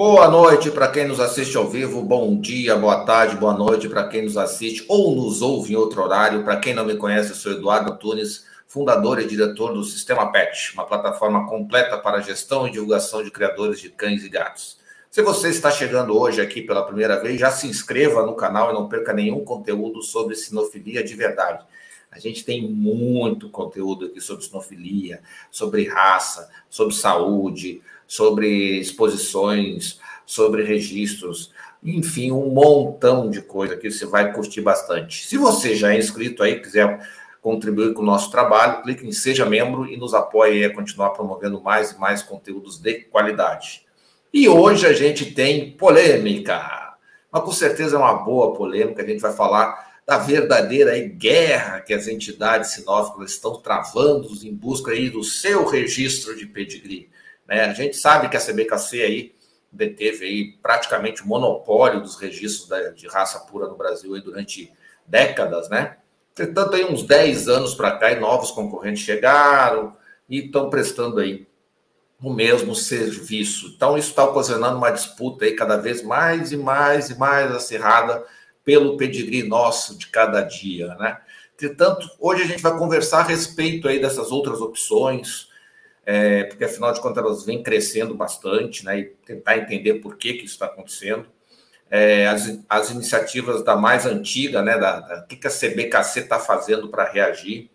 Boa noite para quem nos assiste ao vivo, bom dia, boa tarde, boa noite para quem nos assiste ou nos ouve em outro horário. Para quem não me conhece, eu sou Eduardo Tunes, fundador e diretor do Sistema Pet, uma plataforma completa para gestão e divulgação de criadores de cães e gatos. Se você está chegando hoje aqui pela primeira vez, já se inscreva no canal e não perca nenhum conteúdo sobre sinofilia de verdade. A gente tem muito conteúdo aqui sobre sinofilia, sobre raça, sobre saúde, sobre exposições, sobre registros, enfim, um montão de coisa que você vai curtir bastante. Se você já é inscrito aí, quiser contribuir com o nosso trabalho, clique em Seja Membro e nos apoie a continuar promovendo mais e mais conteúdos de qualidade. E hoje a gente tem polêmica, mas com certeza é uma boa polêmica, a gente vai falar da verdadeira guerra que as entidades sinóficas estão travando em busca aí do seu registro de pedigree. Né? A gente sabe que a CBKC aí deteve aí praticamente o monopólio dos registros de raça pura no Brasil aí durante décadas, né? Entretanto, aí uns 10 anos para cá, novos concorrentes chegaram e estão prestando aí o mesmo serviço. Então, isso está ocasionando uma disputa aí cada vez mais e mais e mais acirrada pelo pedigree nosso de cada dia, né? Entretanto, hoje a gente vai conversar a respeito aí dessas outras opções, é, porque afinal de contas elas vêm crescendo bastante, né? E tentar entender por que, que isso está acontecendo. É, as, as iniciativas da mais antiga, né? Da, da que, que a CBKC está fazendo para reagir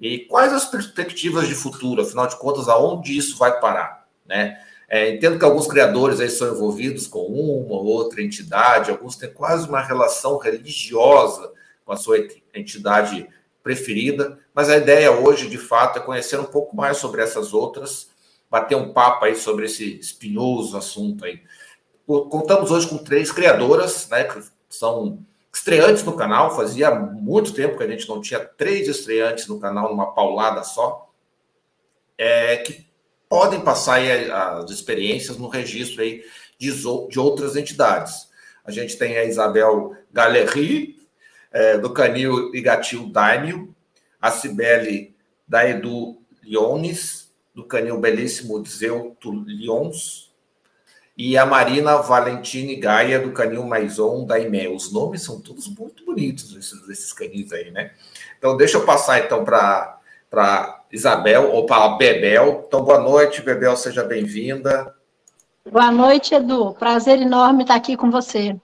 e quais as perspectivas de futuro, afinal de contas, aonde isso vai parar, né? É, entendo que alguns criadores aí são envolvidos com uma ou outra entidade, alguns têm quase uma relação religiosa com a sua entidade preferida, mas a ideia hoje, de fato, é conhecer um pouco mais sobre essas outras, bater um papo aí sobre esse espinhoso assunto aí. Contamos hoje com três criadoras, né, que são estreantes no canal, fazia muito tempo que a gente não tinha três estreantes no canal numa paulada só, é, que podem passar aí as experiências no registro aí de, de outras entidades. A gente tem a Isabel Galerri, é, do Canil e Gatil Daimio, a Cibele da Edu Liones, do Canil Belíssimo Zeuto Lions, e a Marina Valentine Gaia, do Canil Maison da IME. Os nomes são todos muito bonitos, esses, esses canis aí, né? Então, deixa eu passar então para Isabel, ou para Bebel. Então, boa noite, Bebel, seja bem-vinda. Boa noite, Edu. Prazer enorme estar aqui com você.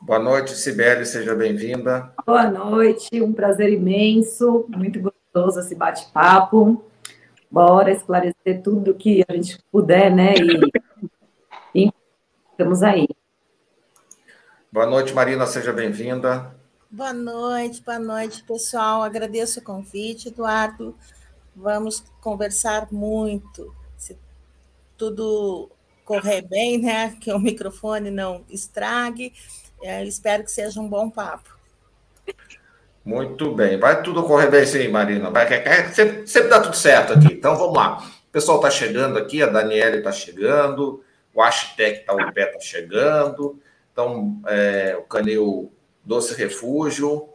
Boa noite, Sibeli, seja bem-vinda. Boa noite, um prazer imenso, muito gostoso esse bate-papo. Bora esclarecer tudo que a gente puder, né? E, e estamos aí. Boa noite, Marina, seja bem-vinda. Boa noite, boa noite, pessoal. Agradeço o convite, Eduardo. Vamos conversar muito. Se tudo correr bem, né? Que o microfone não estrague. É, espero que seja um bom papo. Muito bem. Vai tudo correr bem sim, Marina. Vai, sempre, sempre dá tudo certo aqui. Então vamos lá. O pessoal está chegando aqui, a Daniela está chegando, o Hashtag tá, o pé está chegando. Então, é, o Canil Doce Refúgio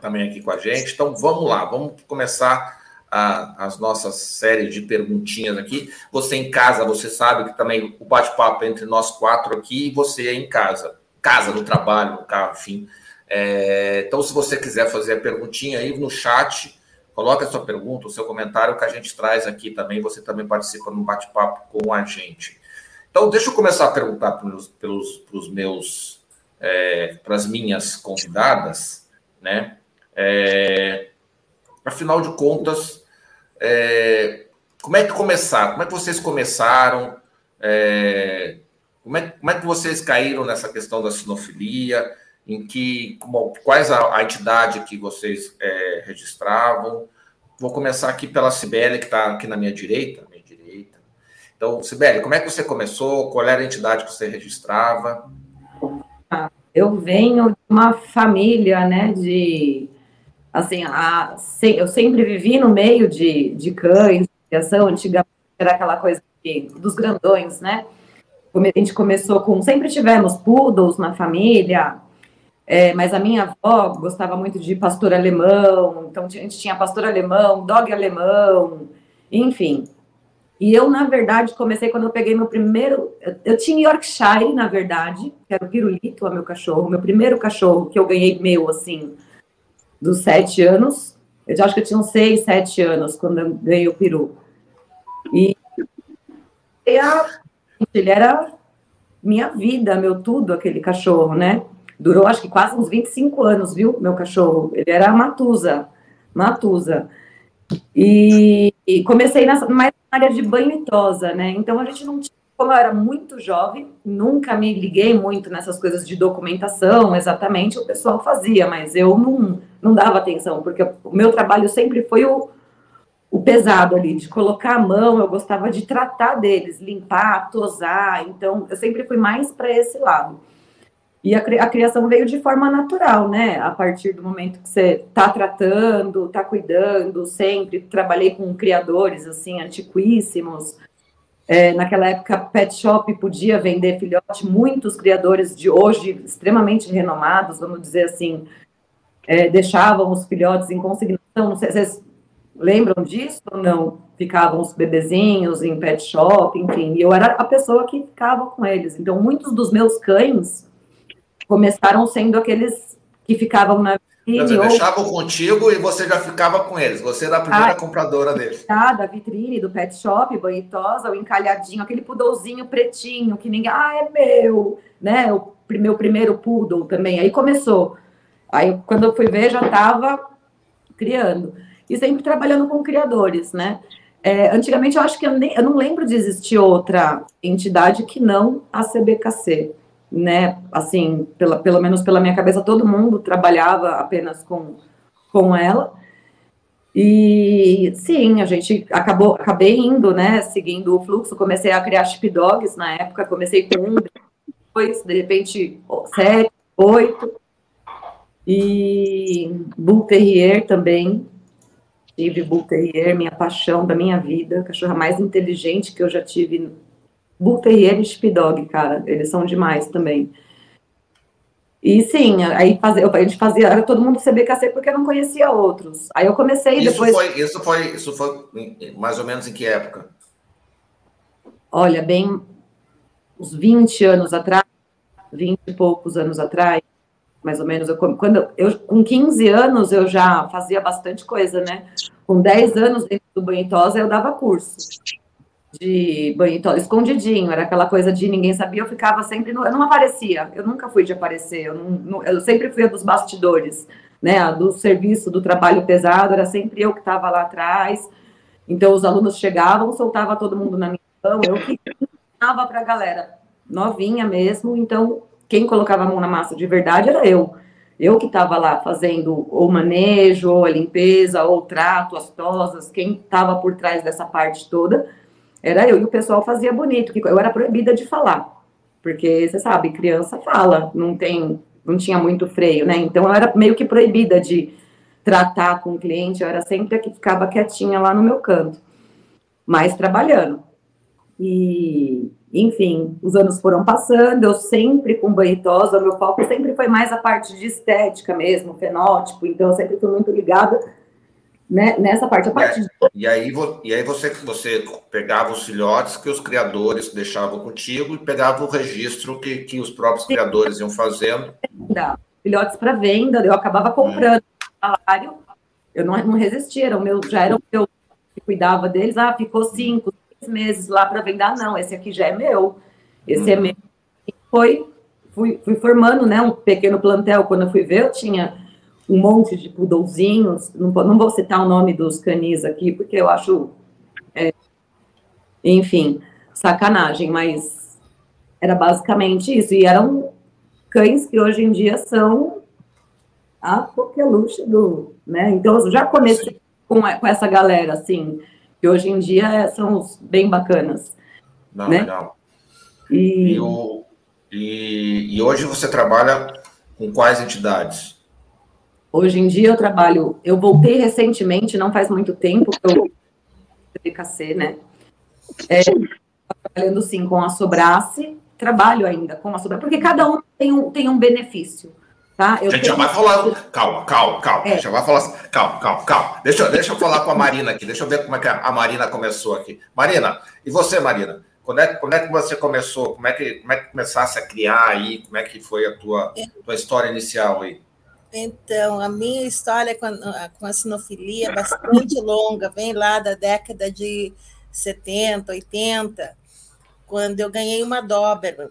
também aqui com a gente. Então vamos lá, vamos começar a, as nossas séries de perguntinhas aqui. Você em casa, você sabe que também o bate-papo entre nós quatro aqui e você em casa casa, no trabalho, no carro, enfim. É, então, se você quiser fazer a perguntinha aí no chat, coloque a sua pergunta, o seu comentário que a gente traz aqui também. Você também participa no bate-papo com a gente. Então, deixa eu começar a perguntar pelos, pelos, pelos meus, é, para as minhas convidadas, né? É, afinal de contas, é, como é que começaram? Como é que vocês começaram? É, como é, como é que vocês caíram nessa questão da sinofilia? Em que, como, quais a, a, entidade que vocês é, registravam? Vou começar aqui pela Cibele, que está aqui na minha direita. Minha direita. Então, Cibele, como é que você começou? Qual era a entidade que você registrava? Eu venho de uma família, né, de assim, a, eu sempre vivi no meio de, de cães, criação, antigamente era aquela coisa de, dos grandões, né? A gente começou com. Sempre tivemos poodles na família, é, mas a minha avó gostava muito de pastor alemão, então a gente tinha pastor alemão, dog alemão, enfim. E eu, na verdade, comecei quando eu peguei meu primeiro. Eu tinha Yorkshire, na verdade, que era o Pirulito, o meu cachorro. Meu primeiro cachorro que eu ganhei meu, assim, dos sete anos. Eu já acho que eu tinha uns seis, sete anos quando eu ganhei o peru. E, e a, ele era minha vida, meu tudo, aquele cachorro, né? Durou acho que quase uns 25 anos, viu, meu cachorro? Ele era Matusa, Matusa. E, e comecei nessa, mais na área de banho e tosa, né? Então a gente não tinha, como eu era muito jovem, nunca me liguei muito nessas coisas de documentação, exatamente, o pessoal fazia, mas eu não, não dava atenção, porque o meu trabalho sempre foi o, o pesado ali, de colocar a mão, eu gostava de tratar deles, limpar, tosar, então eu sempre fui mais para esse lado. E a, a, criação veio de forma natural, né? A partir do momento que você está tratando, está cuidando, sempre trabalhei com criadores assim antiquíssimos. É, naquela época, pet shop podia vender filhote. Muitos criadores de hoje extremamente renomados, vamos dizer assim, é, deixavam os filhotes em consignação. Vocês lembram disso ou não? Ficavam os bebezinhos em pet shop, enfim. E eu era a pessoa que ficava com eles. Então, muitos dos meus cães começaram sendo aqueles que ficavam na vitrine. Ou... deixavam contigo e você já ficava com eles. Você era a primeira ah, compradora deles. Da vitrine, do pet shop, banhitosa, o encalhadinho, aquele pudolzinho pretinho que ninguém. Ah, é meu! Né? O meu primeiro poodle também. Aí começou. Aí, quando eu fui ver, já estava criando. E sempre trabalhando com criadores, né? É, antigamente, eu acho que eu, nem, eu não lembro de existir outra entidade que não a CBKC né? Assim, pela, pelo menos pela minha cabeça, todo mundo trabalhava apenas com, com ela. E sim, a gente acabou, acabei indo, né? Seguindo o fluxo, comecei a criar chip dogs na época, comecei com um, dois, de repente sete, oito. E Bull Terrier também. Tive Bull Terrier, minha paixão da minha vida, cachorra mais inteligente que eu já tive Bull Terrier e Sheepdog, cara, eles são demais também. E sim, aí fazer, a gente fazia, todo mundo CBKC porque eu não conhecia outros. Aí eu comecei isso depois. Foi, isso, foi, isso foi mais ou menos em que época? Olha, bem uns 20 anos atrás, 20 e poucos anos atrás, mais ou menos. Eu, quando eu, com 15 anos eu já fazia bastante coisa, né? Com 10 anos dentro do banho eu dava curso de banho escondidinho, era aquela coisa de ninguém sabia, eu ficava sempre, no, eu não aparecia, eu nunca fui de aparecer, eu, não, eu sempre fui a dos bastidores, né, a do serviço, do trabalho pesado, era sempre eu que estava lá atrás, então os alunos chegavam, soltava todo mundo na minha mão, eu que para a galera, novinha mesmo, então quem colocava a mão na massa de verdade era eu, eu que estava lá fazendo o manejo, ou a limpeza, ou o trato, as tosas, quem estava por trás dessa parte toda, era eu, e o pessoal fazia bonito, que eu era proibida de falar, porque você sabe, criança fala, não tem, não tinha muito freio, né? Então eu era meio que proibida de tratar com o cliente, eu era sempre a que ficava quietinha lá no meu canto, mas trabalhando. E, enfim, os anos foram passando, eu sempre com banhitosa, meu foco sempre foi mais a parte de estética mesmo, fenótipo, então eu sempre fui muito ligada né, nessa parte. A parte e, aí, de... e aí você, você pegava os filhotes que os criadores deixavam contigo e pegava o registro que, que os próprios Sim. criadores iam fazendo. Filhotes para venda, eu acabava comprando hum. salário, eu não, não resistia, era o meu, já era o meu que cuidava deles, ah, ficou cinco, meses lá para vender, ah, não, esse aqui já é meu, esse hum. é meu. E foi, fui, fui formando, né, um pequeno plantel, quando eu fui ver, eu tinha um monte de pudolzinhos, não, não vou citar o nome dos canis aqui, porque eu acho, é, enfim, sacanagem, mas era basicamente isso, e eram cães que hoje em dia são a coqueluche do, né, então eu já comecei com, com essa galera, assim, que hoje em dia são os bem bacanas. Não, né? legal. E... E, o, e, e hoje você trabalha com quais entidades? Hoje em dia eu trabalho, eu voltei recentemente, não faz muito tempo que eu PKC, né? É, trabalhando sim com a Sobrace, trabalho ainda com a Sobrace, porque cada um tem um, tem um benefício, Tá? Eu a gente tenho... já vai falar. Calma, calma, calma. É. Já vai falar. Calma, calma, calma. Deixa, deixa eu falar com a Marina aqui. Deixa eu ver como é que a Marina começou aqui. Marina, e você, Marina? Quando é, quando é que você começou? Como é que, como é que começasse a criar aí? Como é que foi a tua, tua história inicial aí? Então, a minha história com a, com a sinofilia é bastante longa, vem lá da década de 70, 80, quando eu ganhei uma Doberman,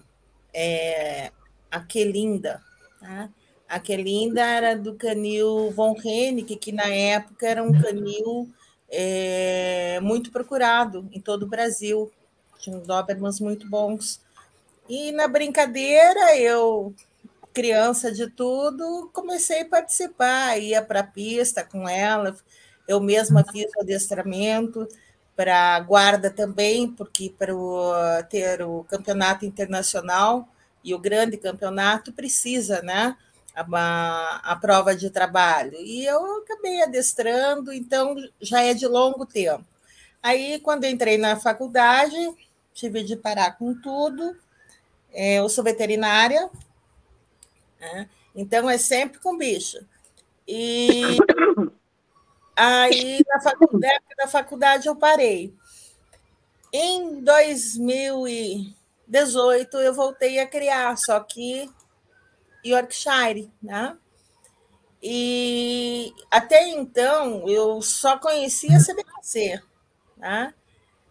é, a Quelinda. Tá? A Quelinda era do canil Von Hennig, que na época era um canil é, muito procurado em todo o Brasil tinha Dobermans muito bons. E na brincadeira, eu, criança de tudo, comecei a participar, ia para a pista com ela, eu mesma fiz o adestramento para guarda também, porque para ter o campeonato internacional e o grande campeonato precisa, né? A, a prova de trabalho. E eu acabei adestrando, então já é de longo tempo. Aí, quando entrei na faculdade, tive de parar com tudo. É, eu sou veterinária, né? então é sempre com bicho. E aí, na faculdade, na faculdade eu parei. Em 2018, eu voltei a criar, só que Yorkshire, né? E até então eu só conhecia CBC, né?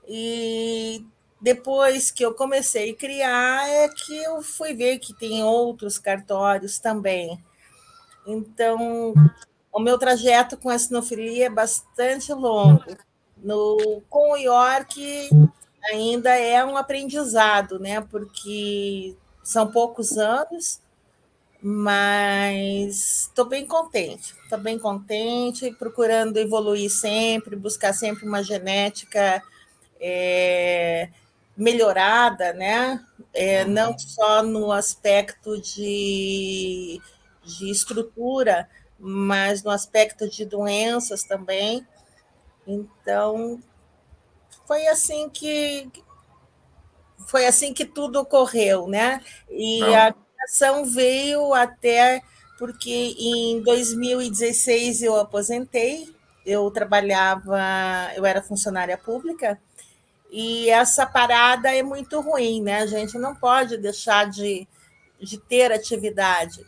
E depois que eu comecei a criar, é que eu fui ver que tem outros cartórios também. Então, o meu trajeto com a sinofilia é bastante longo. No, com o York, ainda é um aprendizado, né? Porque são poucos anos, mas estou bem contente. Estou bem contente, procurando evoluir sempre, buscar sempre uma genética. É, melhorada, né? É, não só no aspecto de, de estrutura, mas no aspecto de doenças também. Então, foi assim que foi assim que tudo ocorreu, né? E não. a criação veio até porque em 2016 eu aposentei, eu trabalhava, eu era funcionária pública e essa parada é muito ruim, né? A gente não pode deixar de, de ter atividade.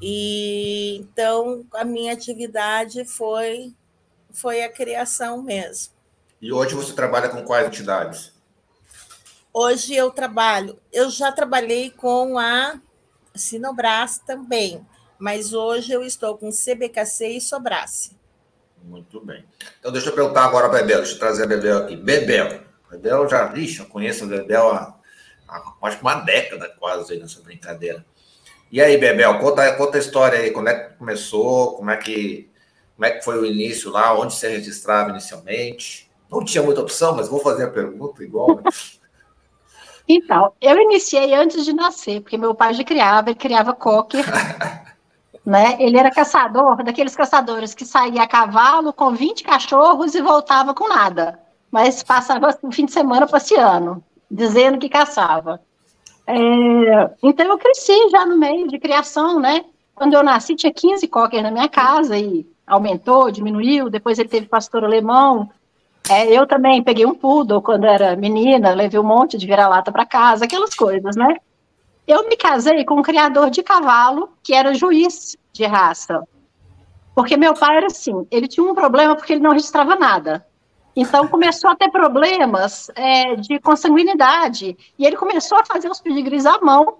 E então a minha atividade foi foi a criação mesmo. E hoje você trabalha com quais entidades? Hoje eu trabalho, eu já trabalhei com a Sinobras também, mas hoje eu estou com CBKC e Sobrace. Muito bem. Então deixa eu perguntar agora para a Bebel, deixa eu trazer a Bebel aqui. Bebel, Bebel já, ixi, eu conheço a Bebel há, há acho que uma década quase aí nessa brincadeira. E aí, Bebel, conta, conta a história aí, como é que começou, como é que, como é que foi o início lá, onde você registrava inicialmente? Não tinha muita opção, mas vou fazer a pergunta igual. Né? Então, eu iniciei antes de nascer, porque meu pai já criava, ele criava cocker. né? Ele era caçador, daqueles caçadores que saía a cavalo com 20 cachorros e voltava com nada mas passava o fim de semana passeando, dizendo que caçava. É, então eu cresci já no meio de criação, né? Quando eu nasci tinha 15 cocker na minha casa e aumentou, diminuiu, depois ele teve pastor alemão. É, eu também peguei um poodle quando era menina, levei um monte de vira-lata para casa, aquelas coisas, né? Eu me casei com um criador de cavalo que era juiz de raça. Porque meu pai era assim, ele tinha um problema porque ele não registrava nada. Então começou a ter problemas é, de consanguinidade e ele começou a fazer os pedigrees à mão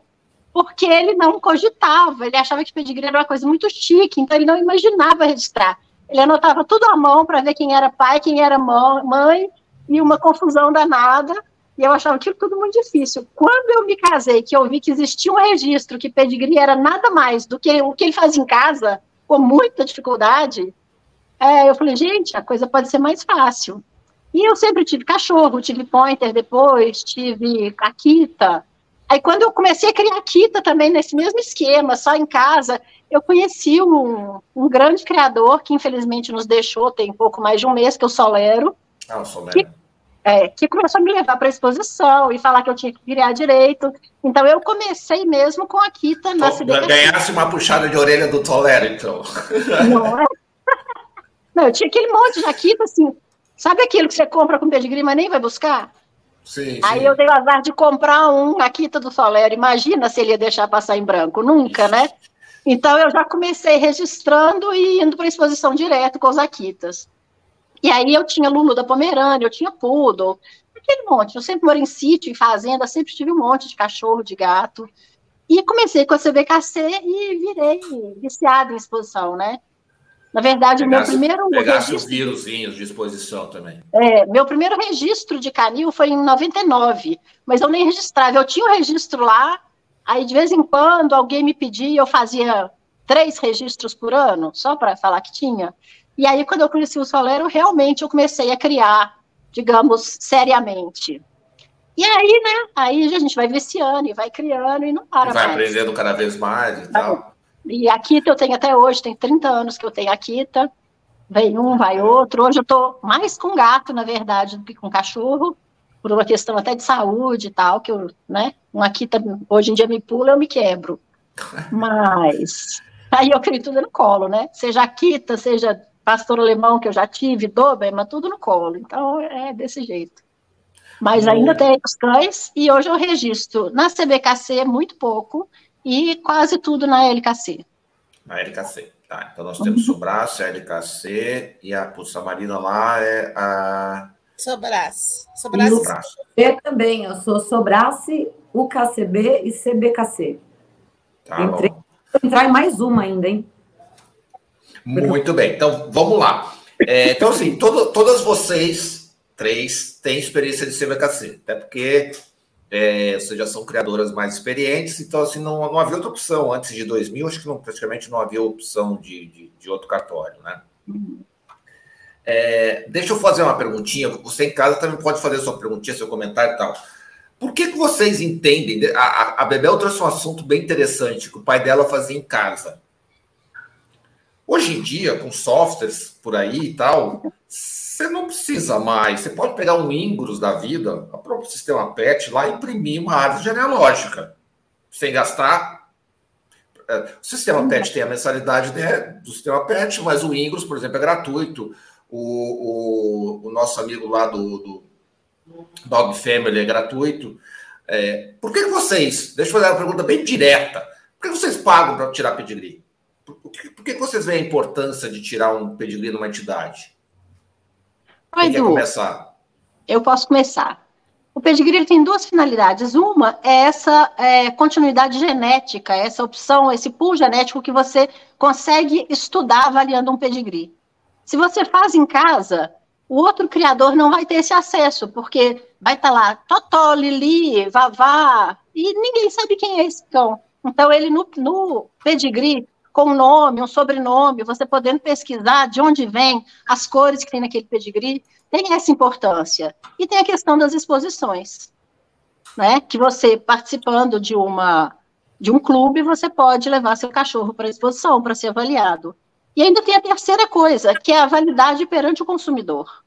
porque ele não cogitava, ele achava que pedigree era uma coisa muito chique, então ele não imaginava registrar. Ele anotava tudo à mão para ver quem era pai, quem era mãe, e uma confusão danada, e eu achava aquilo tudo muito difícil. Quando eu me casei, que eu vi que existia um registro, que pedigree era nada mais do que o que ele fazia em casa, com muita dificuldade, é, eu falei, gente, a coisa pode ser mais fácil. E eu sempre tive cachorro, tive pointer depois, tive Akita. Aí quando eu comecei a criar Akita também nesse mesmo esquema, só em casa, eu conheci um, um grande criador que infelizmente nos deixou tem pouco mais de um mês, que é o Solero. Ah, o Solero. Que, é, que começou a me levar para a exposição e falar que eu tinha que criar direito. Então eu comecei mesmo com a Kita na CBK. Ganhasse uma puxada de orelha do Tolero, então. Não, é? Não, eu tinha aquele monte de Akita, assim, sabe aquilo que você compra com pedigree, mas nem vai buscar? Sim, Aí sim. eu dei o azar de comprar um Akita do Solero. Imagina se ele ia deixar passar em branco. Nunca, né? Então eu já comecei registrando e indo para a exposição direto com os Akitas. E aí eu tinha Lulu da Pomerânia, eu tinha Poodle, aquele monte. Eu sempre morei em sítio, em fazenda, sempre tive um monte de cachorro, de gato. E comecei com a CBKC e virei viciada em exposição, né? Na verdade, pegasse, o meu primeiro. Pegasse registro, os vírusinhos de exposição também. É, meu primeiro registro de canil foi em 99, mas eu nem registrava. Eu tinha o um registro lá, aí de vez em quando alguém me pedia, eu fazia três registros por ano, só para falar que tinha. E aí, quando eu conheci o Solero, realmente eu comecei a criar, digamos, seriamente. E aí, né? Aí a gente vai viciando e vai criando e não para e vai mais. aprendendo cada vez mais e tal. E a Kita eu tenho até hoje, tem 30 anos que eu tenho a Kita. Vem um, vai outro. Hoje eu estou mais com gato, na verdade, do que com cachorro, por uma questão até de saúde e tal, que eu, né? Uma Kita hoje em dia me pula, eu me quebro. Mas aí eu crio tudo no colo, né? Seja a Kita, seja pastor alemão que eu já tive, Doberman, tudo no colo. Então é desse jeito. Mas ainda tem os cães e hoje eu registro na CBKC muito pouco e quase tudo na LKC. Na LKC, tá. Então nós temos a LKC e a Pulsa Marina lá é a. Sobraço. Sobraço. Eu também, eu sou Sobrace, UKCB e CBKC. Tá Entrei, bom. entrar em mais uma ainda, hein? Muito bem, então vamos lá. É, então, assim, todo, todas vocês três têm experiência de CBKC, até porque é, vocês já são criadoras mais experientes, então, assim, não, não havia outra opção. Antes de 2000, acho que não, praticamente não havia opção de, de, de outro cartório, né? É, deixa eu fazer uma perguntinha. Você em casa também pode fazer sua perguntinha, seu comentário e tal. Por que, que vocês entendem? A, a Bebel trouxe um assunto bem interessante que o pai dela fazia em casa. Hoje em dia, com softwares por aí e tal, você não precisa mais. Você pode pegar um Ingrus da vida, o próprio sistema PET, lá e imprimir uma árvore genealógica, sem gastar. O sistema PET tem a mensalidade né, do sistema PET, mas o Ingrus, por exemplo, é gratuito. O, o, o nosso amigo lá do, do Dog Family é gratuito. É, por que vocês, deixa eu fazer uma pergunta bem direta, por que vocês pagam para tirar pedigree? Por que, por que vocês veem a importância de tirar um pedigree numa entidade? Oi, Quem quer começar? Eu posso começar. O pedigree tem duas finalidades. Uma é essa é, continuidade genética, essa opção, esse pool genético que você consegue estudar avaliando um pedigree. Se você faz em casa, o outro criador não vai ter esse acesso, porque vai estar lá Totó, Lili, Vavá, e ninguém sabe quem é esse cão. Então, ele no, no pedigree, com um nome, um sobrenome, você podendo pesquisar de onde vem, as cores que tem naquele pedigree, tem essa importância. E tem a questão das exposições, né? Que você, participando de uma de um clube, você pode levar seu cachorro para a exposição, para ser avaliado. E ainda tem a terceira coisa, que é a validade perante o consumidor.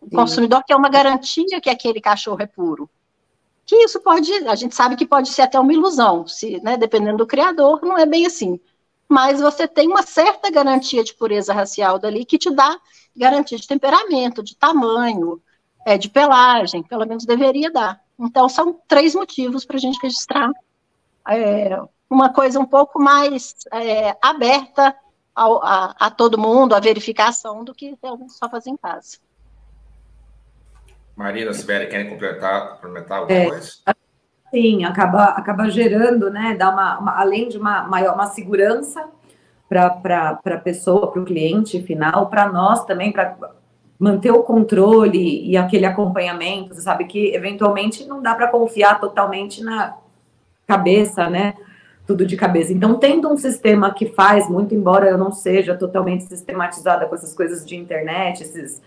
O Sim. consumidor quer uma garantia que aquele cachorro é puro. Que isso pode, a gente sabe que pode ser até uma ilusão, se, né, dependendo do criador, não é bem assim. Mas você tem uma certa garantia de pureza racial dali que te dá garantia de temperamento, de tamanho, é, de pelagem, pelo menos deveria dar. Então, são três motivos para a gente registrar é, uma coisa um pouco mais é, aberta ao, a, a, todo mundo, a verificação, do que realmente só fazer em casa. Marina, Sibeli, querem complementar, complementar alguma é, coisa? Sim, acaba, acaba gerando, né, dá uma, uma além de uma maior uma segurança para a pessoa, para o cliente final, para nós também, para manter o controle e aquele acompanhamento, você sabe que eventualmente não dá para confiar totalmente na cabeça, né? Tudo de cabeça. Então, tendo um sistema que faz, muito embora eu não seja totalmente sistematizada com essas coisas de internet, esses,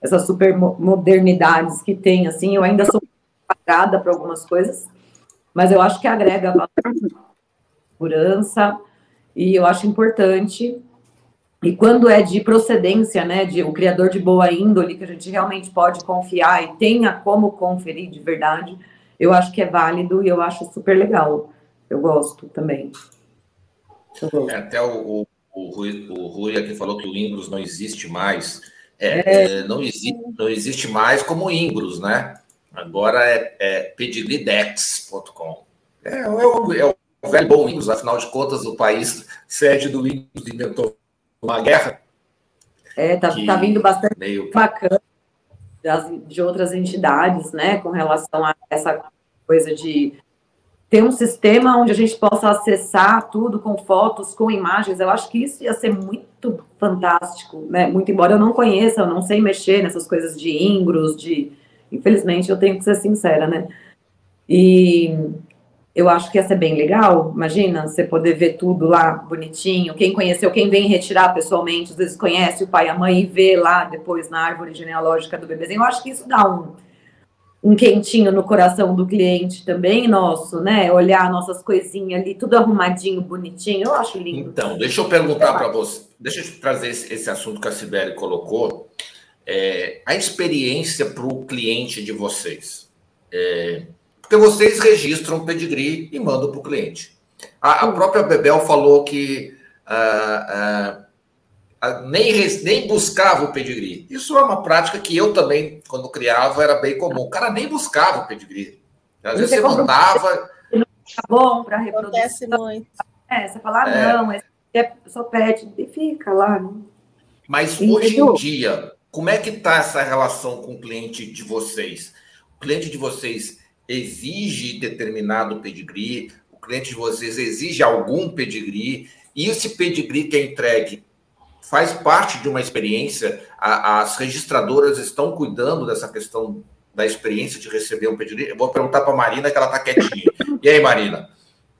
essas super modernidades que tem, assim, eu ainda sou pagada para algumas coisas, mas eu acho que agrega segurança, e eu acho importante E quando é de procedência, né, de o criador de boa índole, que a gente realmente pode confiar e tenha como conferir de verdade, eu acho que é válido e eu acho super legal. Eu gosto também. Eu gosto. É, até o, o, o, Rui, o Rui aqui falou que o Ingros não existe mais. É, é. é não, existe, não existe mais como Ingros, né? Agora é, é pedigridex.com. É, é, o, é o velho bom Ingros, afinal de contas, o país sede do Ingros inventou uma guerra. É, tá, tá vindo bastante meio... bacana de outras entidades, né, com relação a essa coisa de ter um sistema onde a gente possa acessar tudo com fotos, com imagens. Eu acho que isso ia ser muito fantástico, né? Muito embora eu não conheça, eu não sei mexer nessas coisas de ingros, de infelizmente eu tenho que ser sincera, né? E eu acho que ia ser bem legal. Imagina você poder ver tudo lá bonitinho. Quem conheceu, quem vem retirar pessoalmente, às vezes conhece o pai e a mãe e vê lá depois na árvore genealógica do bebezinho. Eu acho que isso dá um, um quentinho no coração do cliente também, nosso, né? Olhar nossas coisinhas ali, tudo arrumadinho, bonitinho. Eu acho lindo. Então, deixa eu perguntar para você, deixa eu trazer esse, esse, assunto que a Sibeli colocou. É, a experiência para o cliente de vocês. É, porque vocês registram o pedigree e mandam para o cliente. A, a, própria Bebel falou que uh, uh, nem, nem buscava o pedigree. Isso é uma prática que eu também, quando criava, era bem comum. O cara nem buscava o pedigree. Às vezes você mandava. Tá bom para reproduzir. Acontece muito. É, você fala, ah, é. não, é só pet, e fica lá. Né? Mas hoje em dia, como é que está essa relação com o cliente de vocês? O cliente de vocês exige determinado pedigree, o cliente de vocês exige algum pedigree, e esse pedigree que é entregue faz parte de uma experiência, as registradoras estão cuidando dessa questão da experiência de receber um pedigree. Eu vou perguntar para a Marina, que ela está quietinha. E aí, Marina,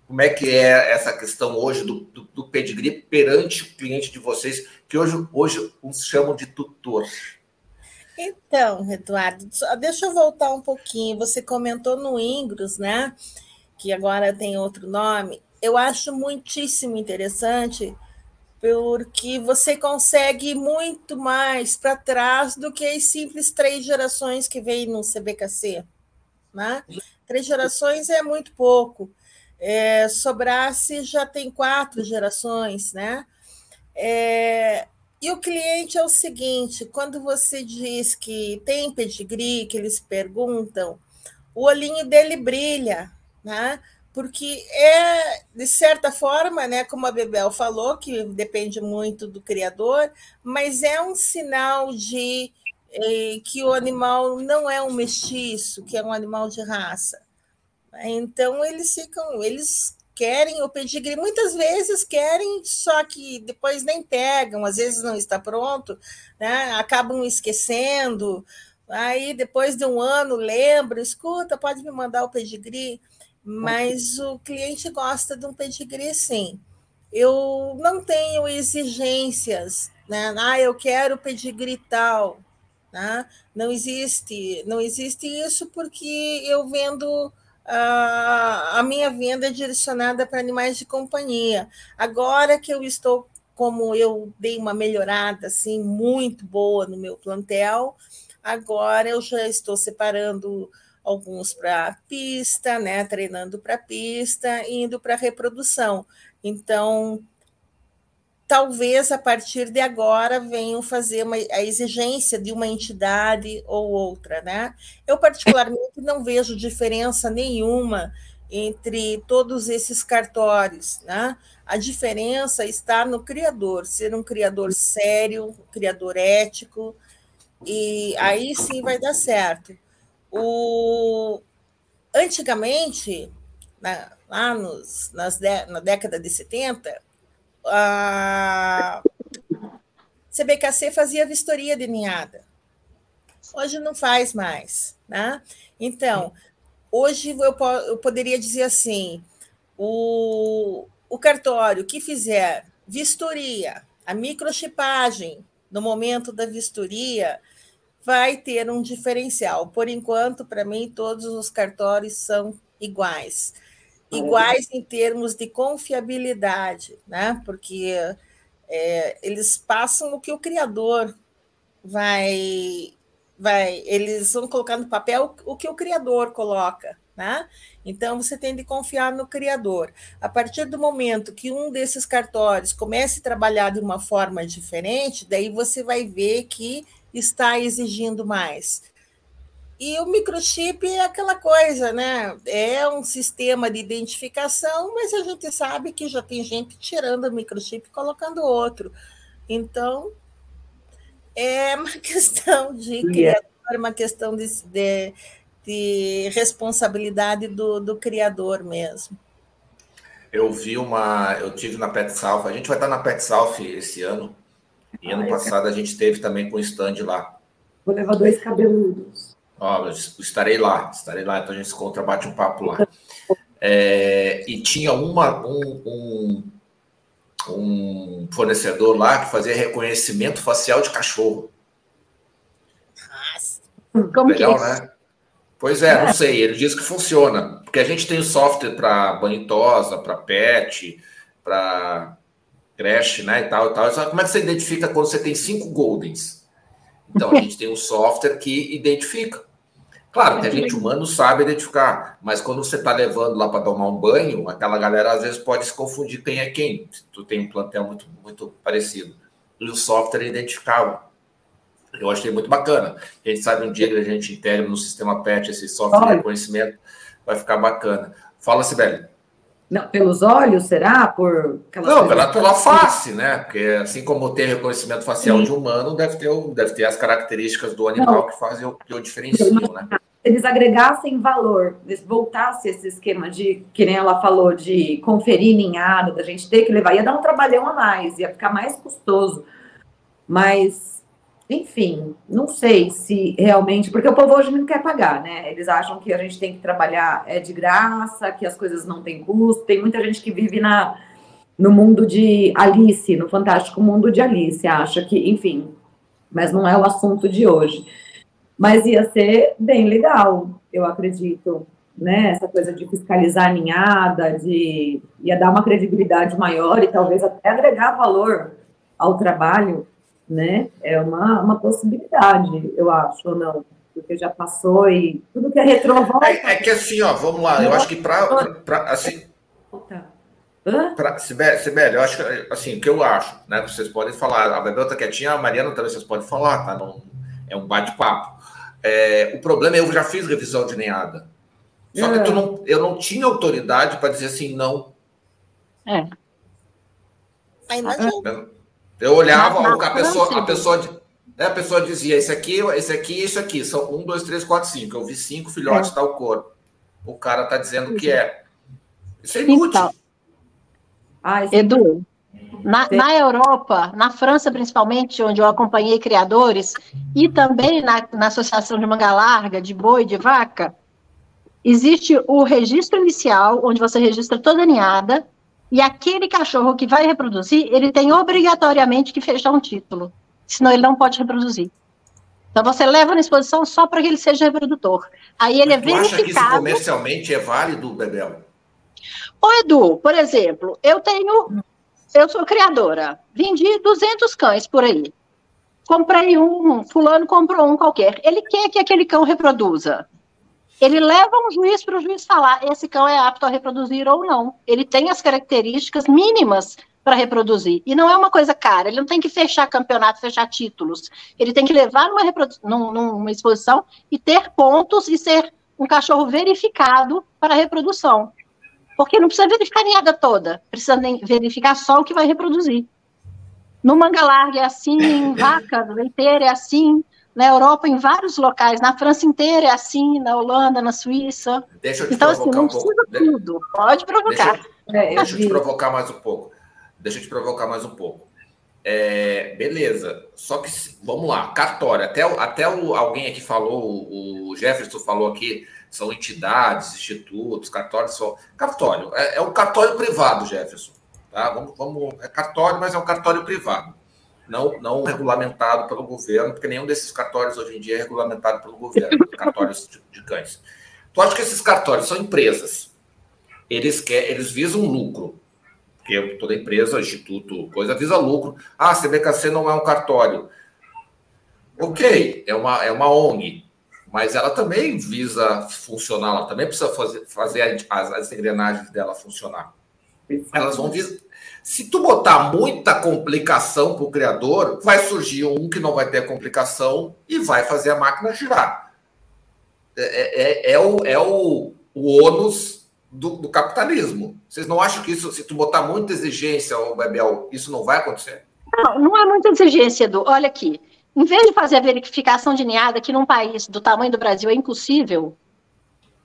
como é que é essa questão hoje do, do, do pedigree perante o cliente de vocês, que hoje, hoje uns chamam de tutor? Então, Eduardo, deixa eu voltar um pouquinho. Você comentou no Ingros, né? Que agora tem outro nome. Eu acho muitíssimo interessante porque você consegue muito mais para trás do que as simples três gerações que vem no CBKC. Né? Três gerações é muito pouco. É, Sobrasse já tem quatro gerações, né? É, e o cliente é o seguinte: quando você diz que tem pedigree, que eles perguntam, o olhinho dele brilha, né? Porque é, de certa forma, né, como a Bebel falou, que depende muito do criador, mas é um sinal de eh, que o animal não é um mestiço, que é um animal de raça. Então eles ficam, eles querem o pedigree, muitas vezes querem, só que depois nem pegam, às vezes não está pronto, né? acabam esquecendo. Aí, depois de um ano, lembra, escuta, pode me mandar o pedigree, mas o cliente gosta de um pedigree, sim. Eu não tenho exigências, né? Ah, eu quero pedigree tal, né? Não existe, não existe isso porque eu vendo a minha venda é direcionada para animais de companhia. Agora que eu estou, como eu dei uma melhorada assim muito boa no meu plantel, agora eu já estou separando alguns para pista, né, treinando para pista e indo para reprodução. Então, talvez a partir de agora venham fazer uma, a exigência de uma entidade ou outra, né? Eu particularmente não vejo diferença nenhuma entre todos esses cartórios, né? A diferença está no criador, ser um criador sério, um criador ético, e aí sim vai dar certo. O... Antigamente, na, lá nos, nas na década de 70, a CBKC fazia vistoria de ninhada. Hoje não faz mais. Né? Então, hoje eu, eu poderia dizer assim: o, o cartório que fizer vistoria, a microchipagem no momento da vistoria, vai ter um diferencial. Por enquanto, para mim, todos os cartórios são iguais iguais em termos de confiabilidade, né? Porque É, eles passam o que o criador vai, vai, eles vão colocar no papel o que o criador coloca, né? Então você tem de confiar no criador. A partir do momento que um desses cartórios comece a trabalhar de uma forma diferente, daí você vai ver que está exigindo mais. E o microchip é aquela coisa, né? É um sistema de identificação, mas a gente sabe que já tem gente tirando o microchip e colocando outro. Então, é uma questão de criador, uma questão de, de, de responsabilidade do, do criador mesmo. Eu vi uma. Eu tive na Pet South, a gente vai estar na Pet South esse ano. E ano ah, passado a gente teve também com o stand lá. Vou levar dois cabeludos. Ó, estarei lá, estarei lá, então a gente se encontra, bate um papo lá. É, e tinha uma, um, um, um, fornecedor lá que fazia reconhecimento facial de cachorro. Como Legal, que é né? Pois é, não sei, ele diz que funciona, porque a gente tem o software para banitosa, para pet, para creche, né, e tal, e tal. Só como é que você identifica quando você tem cinco goldens? Então, a gente tem um software que identifica. Claro que a gente humano sabe identificar, mas quando você está levando lá para tomar um banho, aquela galera às vezes pode se confundir quem é quem. Tu tem um plantel muito, muito parecido. E o software identificava. Eu achei muito bacana. A gente sabe um dia que a gente integre no sistema PET esse software de reconhecimento, vai ficar bacana. Fala, Sibeli. Não, pelos olhos, será? Por Não, pela, pela face, né? Porque assim como tem reconhecimento facial Sim. de humano, deve ter, deve ter as características do animal Não. que fazem o que o diferenciam, né? Eles agregassem valor, eles voltassem esse esquema de, que nem ela falou, de conferir ninhado, da gente ter que levar, ia dar um trabalhão a mais, ia ficar mais custoso. Mas enfim, não sei se realmente, porque o povo hoje não quer pagar, né? Eles acham que a gente tem que trabalhar é de graça, que as coisas não têm custo. Tem muita gente que vive na, no mundo de Alice, no fantástico mundo de Alice, acha que, enfim, mas não é o assunto de hoje. Mas ia ser bem legal, eu acredito, né? Essa coisa de fiscalizar a ninhada, de ia dar uma credibilidade maior e talvez até agregar valor ao trabalho né? É uma, uma possibilidade, eu acho, ou não? Porque já passou e tudo que é retrô É, é, que assim, ó, vamos lá, eu acho que para assim. Pra, Sibeli, Sibeli, eu acho que assim, o que eu acho, né? Vocês podem falar, a Bebel tá quietinha, a Mariana também vocês podem falar, tá? Não, é um bate-papo. É, o problema é eu já fiz revisão de neada. Só é. que tu não, eu não tinha autoridade para dizer assim, não. É. Aí, mas eu... Olhava, na, na a, pessoa, a, pessoa, né, a pessoa dizia: esse aqui, esse aqui, isso aqui. São um, dois, três, quatro, cinco. Eu vi cinco filhotes, é. tal cor. O cara está dizendo que é. Isso é inútil. Então, ah, Edu, na, na, Europa, na França principalmente, onde eu acompanhei criadores, e também na, na Associação de Manga Larga, de boi, de vaca, existe o registro inicial, onde você registra toda a ninhada, e aquele cachorro que vai reproduzir, ele tem obrigatoriamente que fechar um título, senão ele não pode reproduzir. Então você leva na exposição só para que ele seja reprodutor. Aí ele Mas é verificado. Acha que isso comercialmente é válido, Bebel? Ô Edu, por exemplo, eu tenho, eu sou criadora, vendi 200 cães por aí. Comprei um, fulano comprou um qualquer. Ele quer que aquele cão reproduza ele leva um juiz para o juiz falar esse cão é apto a reproduzir ou não. Ele tem as características mínimas para reproduzir. E não é uma coisa cara, ele não tem que fechar campeonato, fechar títulos. Ele tem que levar numa, num, numa exposição e ter pontos e ser um cachorro verificado para reprodução. Porque não precisa verificar a ninhada toda, precisa verificar só o que vai reproduzir. No manga larga é assim, vaca leiteira é assim, na Europa, em vários locais, na França inteira é assim, na Holanda, na Suíça. Deixa eu te então, assim, não um precisa tudo, pode provocar. Deixa, é, deixa eu te provocar mais um pouco. Deixa eu te provocar mais um pouco. É, beleza, só que vamos lá, cartório. Até, até o, alguém aqui falou, o Jefferson falou aqui, são entidades, institutos, cartórios. São, cartório, é, é um cartório privado, Jefferson. Tá? Vamos, vamos, é cartório, mas é um cartório privado não, não regulamentado pelo governo, porque nenhum desses cartórios hoje em dia é regulamentado pelo governo, cartórios de, de cães. Tu acha que esses cartórios são empresas? Eles, quer, eles visam lucro. Porque toda empresa, instituto, coisa visa lucro. Ah, CBKC não é um cartório. Ok, é uma, é uma ONG, mas ela também visa funcionar, ela também precisa fazer, fazer as, as engrenagens dela funcionar. Elas vão. Se tu botar muita complicação para o criador, vai surgir um que não vai ter complicação e vai fazer a máquina girar. É, é, é o, é o, o ônus do, do, capitalismo. Vocês não acham que isso, se tu botar muita exigência, Bebel, isso não vai acontecer? Não, não é muita exigência, Edu. Olha aqui. Em vez de fazer a verificação de NIADA, que num país do tamanho do Brasil é impossível,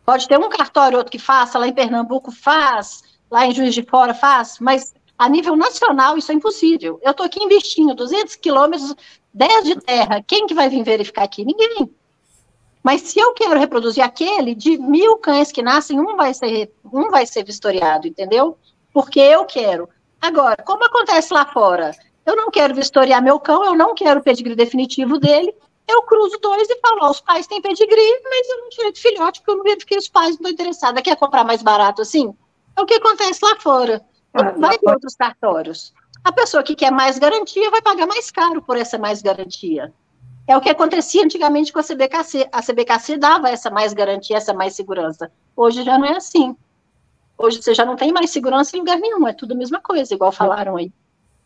pode ter um cartório outro que faça, lá em Pernambuco faz, lá em Juiz de Fora faz, mas a nível nacional isso é impossível. Eu estou aqui investindo 200 quilômetros, 10 de terra, quem que vai vir verificar aqui? Ninguém. Mas se eu quero reproduzir aquele, de mil cães que nascem, um vai ser, um vai ser vistoriado, entendeu? Porque eu quero. Agora, como acontece lá fora? Eu não quero vistoriar meu cão, eu não quero o pedigree definitivo dele, eu cruzo dois e falo, ó, os pais têm pedigree, mas eu não tirei de filhote, porque eu não verifiquei os pais, não estou interessada. Quer comprar mais barato assim? É o que acontece lá fora. Vai ter outros cartórios. A pessoa que quer mais garantia vai pagar mais caro por essa mais garantia. É o que acontecia antigamente com a CBKC. A CBKC dava essa mais garantia, essa mais segurança. Hoje já não é assim. Hoje você já não tem mais segurança em lugar nenhum, é tudo a mesma coisa, igual falaram aí.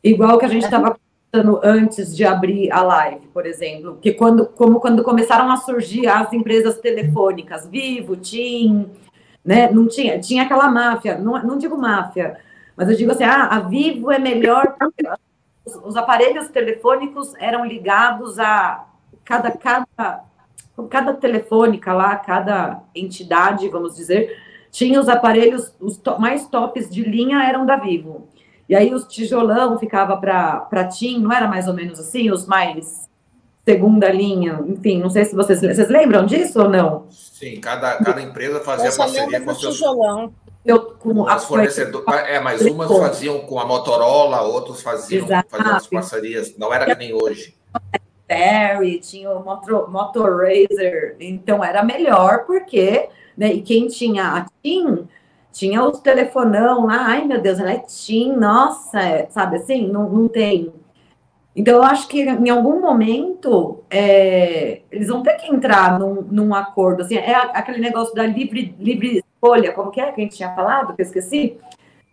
Igual que a gente estava é. antes de abrir a live, por exemplo, que quando, como quando começaram a surgir as empresas telefônicas, Vivo, TIM, né, não tinha, tinha aquela máfia, não, não digo máfia, mas eu digo assim, ah, a Vivo é melhor porque os, os aparelhos telefônicos eram ligados a cada, cada, cada telefônica lá, cada entidade, vamos dizer, tinha os aparelhos, os to mais tops de linha eram da Vivo. E aí os tijolão ficava para TIM, não era mais ou menos assim, os mais segunda linha, enfim, não sei se vocês, vocês lembram disso ou não? Sim, cada, cada empresa fazia parceria com seus... tijolão. Eu, com as fornecedores, é, mas umas faziam com a Motorola, outros faziam, faziam as parcerias, não era que nem hoje. Barry, tinha o Motor, Motorracer, então era melhor porque, né, e quem tinha a TIM, tinha os telefonão lá, ai meu Deus, ela é TIM, nossa, é, sabe assim, não, não tem. Então eu acho que em algum momento é, eles vão ter que entrar num, num acordo, assim, é aquele negócio da livre, livre escolha, como que é que a gente tinha falado, que eu esqueci?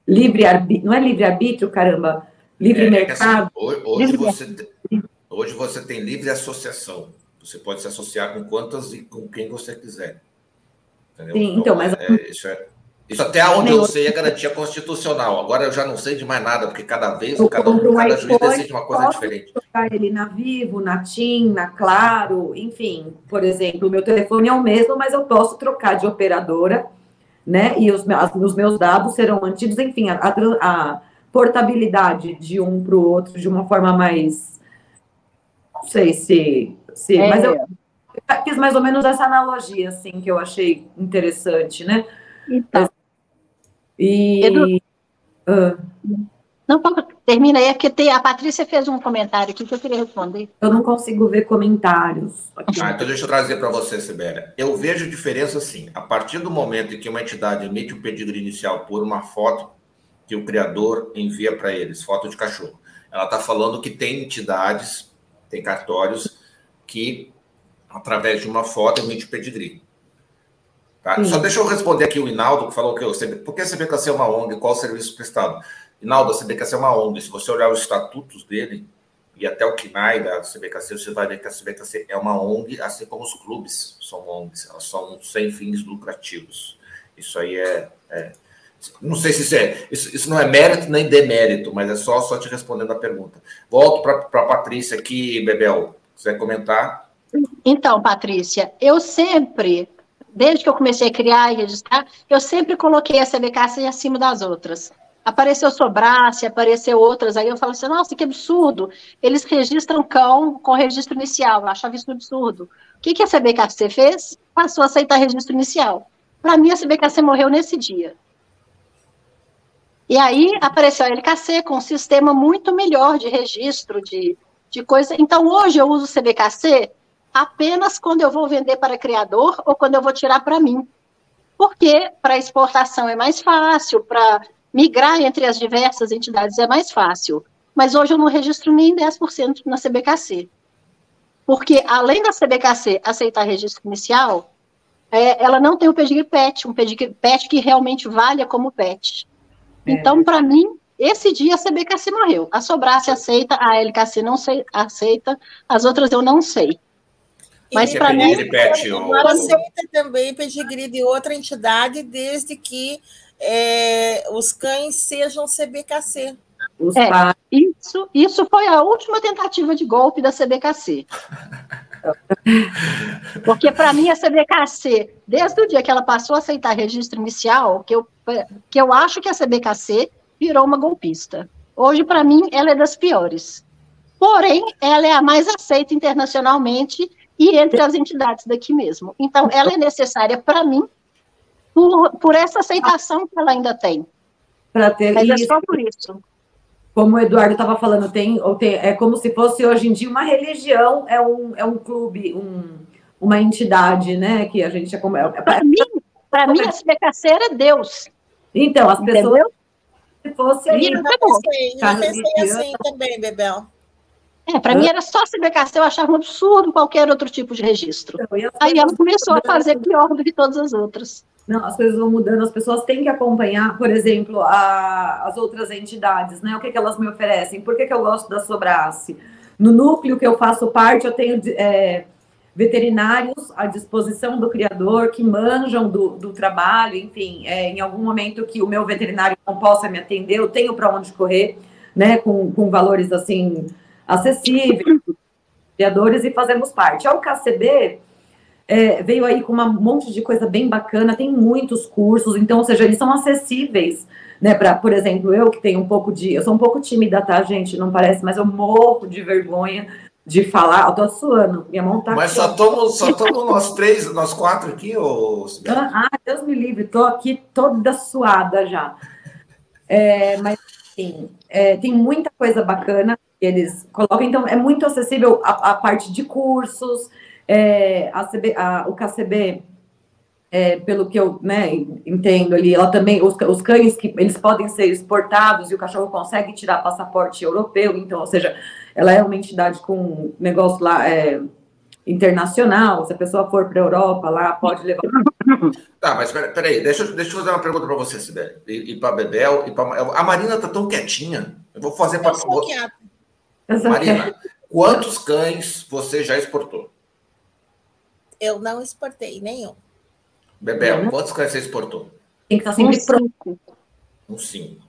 Livre arbítrio, não é livre arbítrio, caramba, livre é, mercado. É assim, hoje, livre você, Hoje você tem livre associação. Você pode se associar com quantas e com quem você quiser. Entendeu? Sim, então, então mas. É, isso, é, isso até onde eu sei é garantia constitucional. Agora eu já não sei de mais nada, porque cada vez, cada, cada juiz decide uma coisa diferente. ele na Vivo, na TIM, na Claro, enfim. Por exemplo, o meu telefone é o mesmo, mas eu posso trocar de operadora, né? E os, os meus dados serão mantidos, enfim, a, a, portabilidade de um para o outro de uma forma mais não sei se. se é. Mas eu fiz mais ou menos essa analogia, assim, que eu achei interessante, né? Então. E. Edu... Uh, não, termina aí, é porque tem, a Patrícia fez um comentário aqui que eu queria responder. Eu não consigo ver comentários. Aqui. Ah, então deixa eu trazer para você, Sibéria. Eu vejo diferença assim. A partir do momento em que uma entidade emite um pedido inicial por uma foto que o criador envia para eles, foto de cachorro, ela está falando que tem entidades tem cartórios que, através de uma foto, emite pedigree. Tá? Só deixa eu responder aqui o Inaldo, que falou que eu sempre. Por que a CBKC é uma ONG? Qual o serviço prestado? Inaldo, a CBKC é uma ONG. Se você olhar os estatutos dele e até o KNAI da CBKC, você vai ver que a CBKC é uma ONG, assim como os clubes são ONGs. Elas são sem fins lucrativos. Isso aí é, é não sei se isso é. Isso, isso, não é mérito nem demérito, mas é só, só te respondendo a pergunta. Volto para a Patrícia aqui, Bebel. Você vai comentar? Então, Patrícia, eu sempre, desde que eu comecei a criar e registrar, eu sempre coloquei a CBK acima das outras. Apareceu Sobrace, apareceu outras, aí eu falo assim, nossa, que absurdo. Eles registram cão com registro inicial, eu achava isso um absurdo. O que, que a CBKC fez? Passou a aceitar registro inicial. Para mim, a CBKC morreu nesse dia. E aí apareceu a LKC com um sistema muito melhor de registro de, de coisa. Então, hoje eu uso o CBKC apenas quando eu vou vender para criador ou quando eu vou tirar para mim. Porque para exportação é mais fácil, para migrar entre as diversas entidades é mais fácil. Mas hoje eu não registro nem 10% na CBKC. Porque, além da CBKC aceitar registro inicial, é, ela não tem o pedigree PET, um pedigree PET que realmente valha como PET. É. Então, para mim, esse dia a CBKC morreu. A Sobrace aceita, a LKC não sei, aceita, as outras eu não sei. Mas para mim. Pet, aceita também pedigree de outra entidade, desde que é, os cães sejam CBKC. É, isso, isso foi a última tentativa de golpe da CBKC. Porque, para mim, a CBKC, desde o dia que ela passou a aceitar registro inicial, que eu, que eu acho que a CBKC virou uma golpista. Hoje, para mim, ela é das piores. Porém, ela é a mais aceita internacionalmente e entre as entidades daqui mesmo. Então, ela é necessária para mim por, por essa aceitação que ela ainda tem. Para ter Mas isso. é só por isso como o Eduardo estava falando, tem, tem, é como se fosse hoje em dia uma religião, é um, é um clube, um, uma entidade, né? Que a gente é como. É, para mim, para mim, a SBKC era Deus. Então, as pessoas. Entendeu? Se fosse. Eu já pensei, já pensei assim também, Bebel. É, para mim era só CBKC, eu achava um absurdo qualquer outro tipo de registro. Então, Aí ela começou a fazer pior do que todas as outras. Não, as coisas vão mudando, as pessoas têm que acompanhar, por exemplo, a, as outras entidades, né? O que, que elas me oferecem? Por que, que eu gosto da Sobrace? No núcleo que eu faço parte, eu tenho é, veterinários à disposição do criador que manjam do, do trabalho, enfim, é, em algum momento que o meu veterinário não possa me atender, eu tenho para onde correr, né? Com, com valores assim acessíveis, criadores, e fazemos parte. Ao KCB é, veio aí com um monte de coisa bem bacana, tem muitos cursos, então, ou seja, eles são acessíveis, né, para, por exemplo, eu que tenho um pouco de, eu sou um pouco tímida, tá, gente, não parece, mas eu morro de vergonha de falar, eu tô suando, minha mão tá... Mas só estamos só nós três, nós quatro aqui, ou... Ah, Deus me livre, tô aqui toda suada já. É, mas, sim, é, tem muita coisa bacana que eles colocam, então é muito acessível a, a parte de cursos, é, a CB, a, o KCB, é, pelo que eu né, entendo ali, ela também, os, os cães que eles podem ser exportados e o cachorro consegue tirar passaporte europeu, então, ou seja, ela é uma entidade com negócio lá é, internacional, se a pessoa for para a Europa lá, pode levar. Tá, mas peraí, peraí deixa, deixa eu fazer uma pergunta para você, Sibeli, e, e para Bebel, e pra, a Marina tá tão quietinha, eu vou fazer para. Marina, quantos cães você já exportou? Eu não exportei nenhum. Bebel, quantos cães você exportou? Tem que estar sempre um pronto. Um cinco.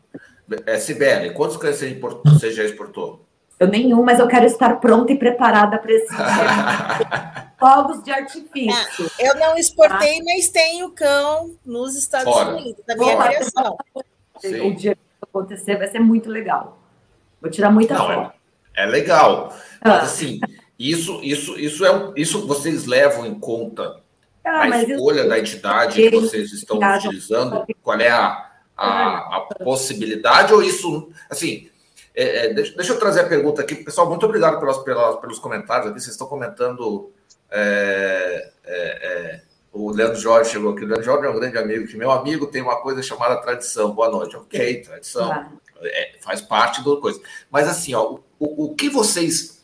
É, Sibeli, quantos cães você, importou, você já exportou? Eu nenhum, mas eu quero estar pronta e preparada para esse fogos de artifício. eu não exportei, ah. mas tenho cão nos Estados Fora. Unidos, da minha criação. O dia que acontecer vai ser muito legal. Vou tirar muita não, foto. É, é legal. Ah. Mas assim, isso, isso, isso é isso vocês levam em conta ah, a escolha isso... da entidade que vocês estão utilizando? Qual é a, a, a possibilidade? Ou isso, assim, é, é, deixa, deixa, eu trazer a pergunta aqui. Pessoal, muito obrigado pelas, pelas pelos comentários aqui. Vocês estão comentando. É, é, é, o Leandro Jorge chegou aqui. O Leandro Jorge é um grande amigo, que meu amigo tem uma coisa chamada tradição. Boa noite. Ok, tradição. Ah. faz parte da coisa. Mas assim, ó, o, o que vocês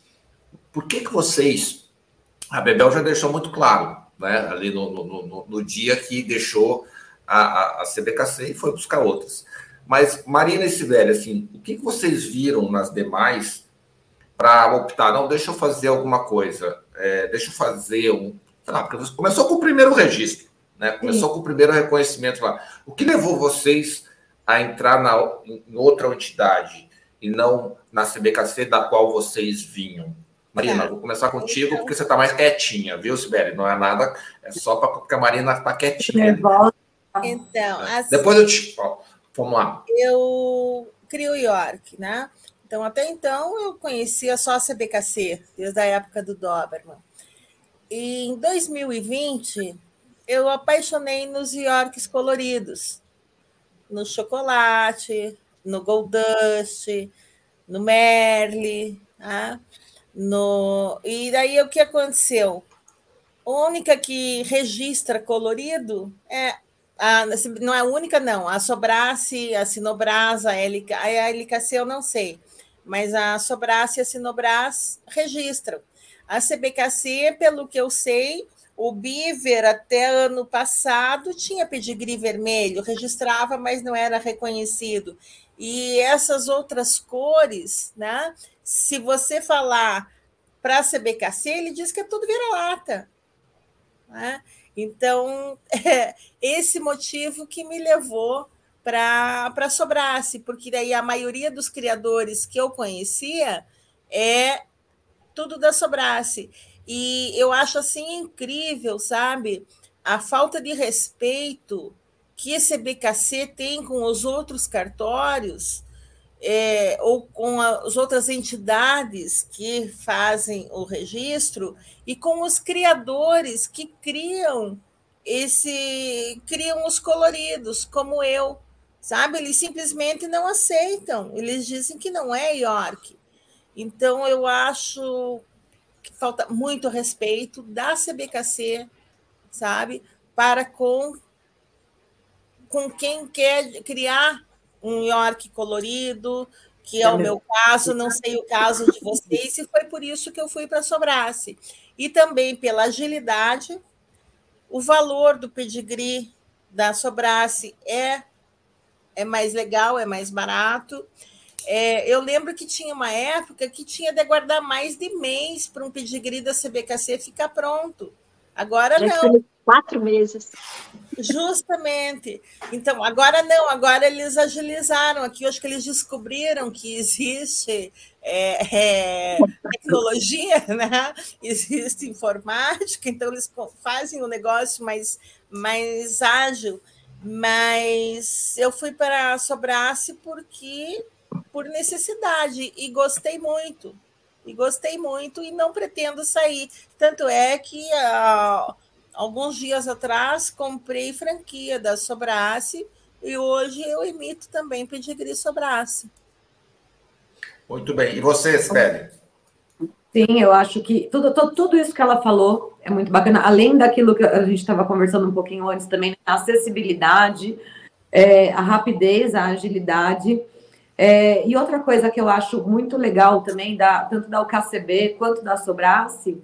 por que, que vocês. A Bebel já deixou muito claro, né, ali no, no, no, no dia que deixou a, a, a, CBKC e foi buscar outras. Mas, Marina e Sibeli, assim, o que, que vocês viram nas demais para optar? Não, deixa eu fazer alguma coisa, é, deixa eu fazer um. Lá, começou com o primeiro registro, né? Começou Sim. com o primeiro reconhecimento lá. O que levou vocês a entrar na, em outra entidade e não na CBKC da qual vocês vinham? Marina, é. vou começar contigo porque você está mais quietinha, viu, Sibeli? Não é nada, é só para porque a Marina está quietinha. Então, assim, depois eu te. Ó, vamos lá. Eu crio York, né? Então, até então, eu conhecia só a CBKC, desde a época do Doberman. E em 2020, eu apaixonei nos Yorks coloridos, no chocolate, no Gold Dust, no Merle, né? No... E daí o que aconteceu? A única que registra colorido é a, não é a única, não. A Sobrace, a Sinobras, a, LK, a LKC eu não sei, mas a Sobrace e a Sinobras registram. A CBKC, pelo que eu sei, o Biver, até ano passado, tinha pedigree vermelho, registrava, mas não era reconhecido. E essas outras cores, né? Se você falar para a CBKC, ele diz que é tudo vira-lata. Né? Então, é esse motivo que me levou para Sobrace, porque daí a maioria dos criadores que eu conhecia é tudo da Sobrace. E eu acho assim incrível, sabe? A falta de respeito que esse BKC tem com os outros cartórios é, ou com as outras entidades que fazem o registro e com os criadores que criam esse criam os coloridos, como eu, sabe? Eles simplesmente não aceitam, eles dizem que não é York. Então eu acho que falta muito respeito da CBKC, sabe, para com com quem quer criar um York colorido, que é o meu caso, não sei o caso de vocês, e foi por isso que eu fui para Sobrace. E também pela agilidade, o valor do pedigree da Sobrace é, é mais legal, é mais barato. É, eu lembro que tinha uma época que tinha de aguardar mais de mês para um pedigree da CBKC ficar pronto. Agora não quatro meses. Justamente. Então, agora não, agora eles agilizaram aqui. Eu acho que eles descobriram que existe é, é, tecnologia, né? existe informática, então eles fazem o negócio mais, mais ágil. Mas eu fui para a porque por necessidade e gostei muito. E gostei muito e não pretendo sair. Tanto é que uh, alguns dias atrás, comprei franquia da Sobrace e hoje eu emito também pedigree Sobrace. Muito bem. E você, Sibeli? Sim, eu acho que tudo, tudo, tudo, isso que ela falou é muito bacana. Além daquilo que a gente estava conversando um pouquinho antes também, a acessibilidade, é, a rapidez, a agilidade. É, e outra coisa que eu acho muito legal também, da, tanto da UKCB quanto da Sobrace,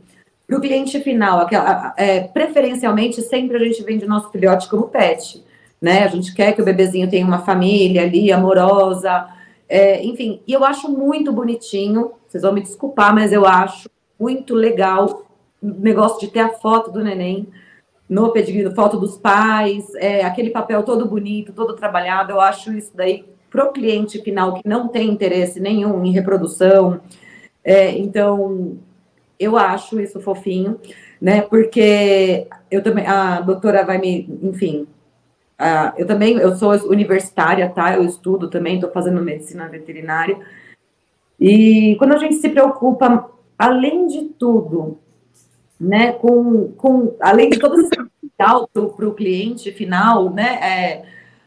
para o cliente final, aquela, é, preferencialmente, sempre a gente vende o nosso filhote como pet, né? A gente quer que o bebezinho tenha uma família ali, amorosa, é, enfim. E eu acho muito bonitinho, vocês vão me desculpar, mas eu acho muito legal o negócio de ter a foto do neném no pedido, foto dos pais, é, aquele papel todo bonito, todo trabalhado. Eu acho isso daí para o cliente final que não tem interesse nenhum em reprodução. É, então, eu acho isso fofinho, né? Porque eu também, a doutora vai me, enfim, eu também, eu sou universitária, tá? Eu estudo também, estou fazendo medicina veterinária. E quando a gente se preocupa, além de tudo, né, com, com além de todo esse para o cliente final, né, é,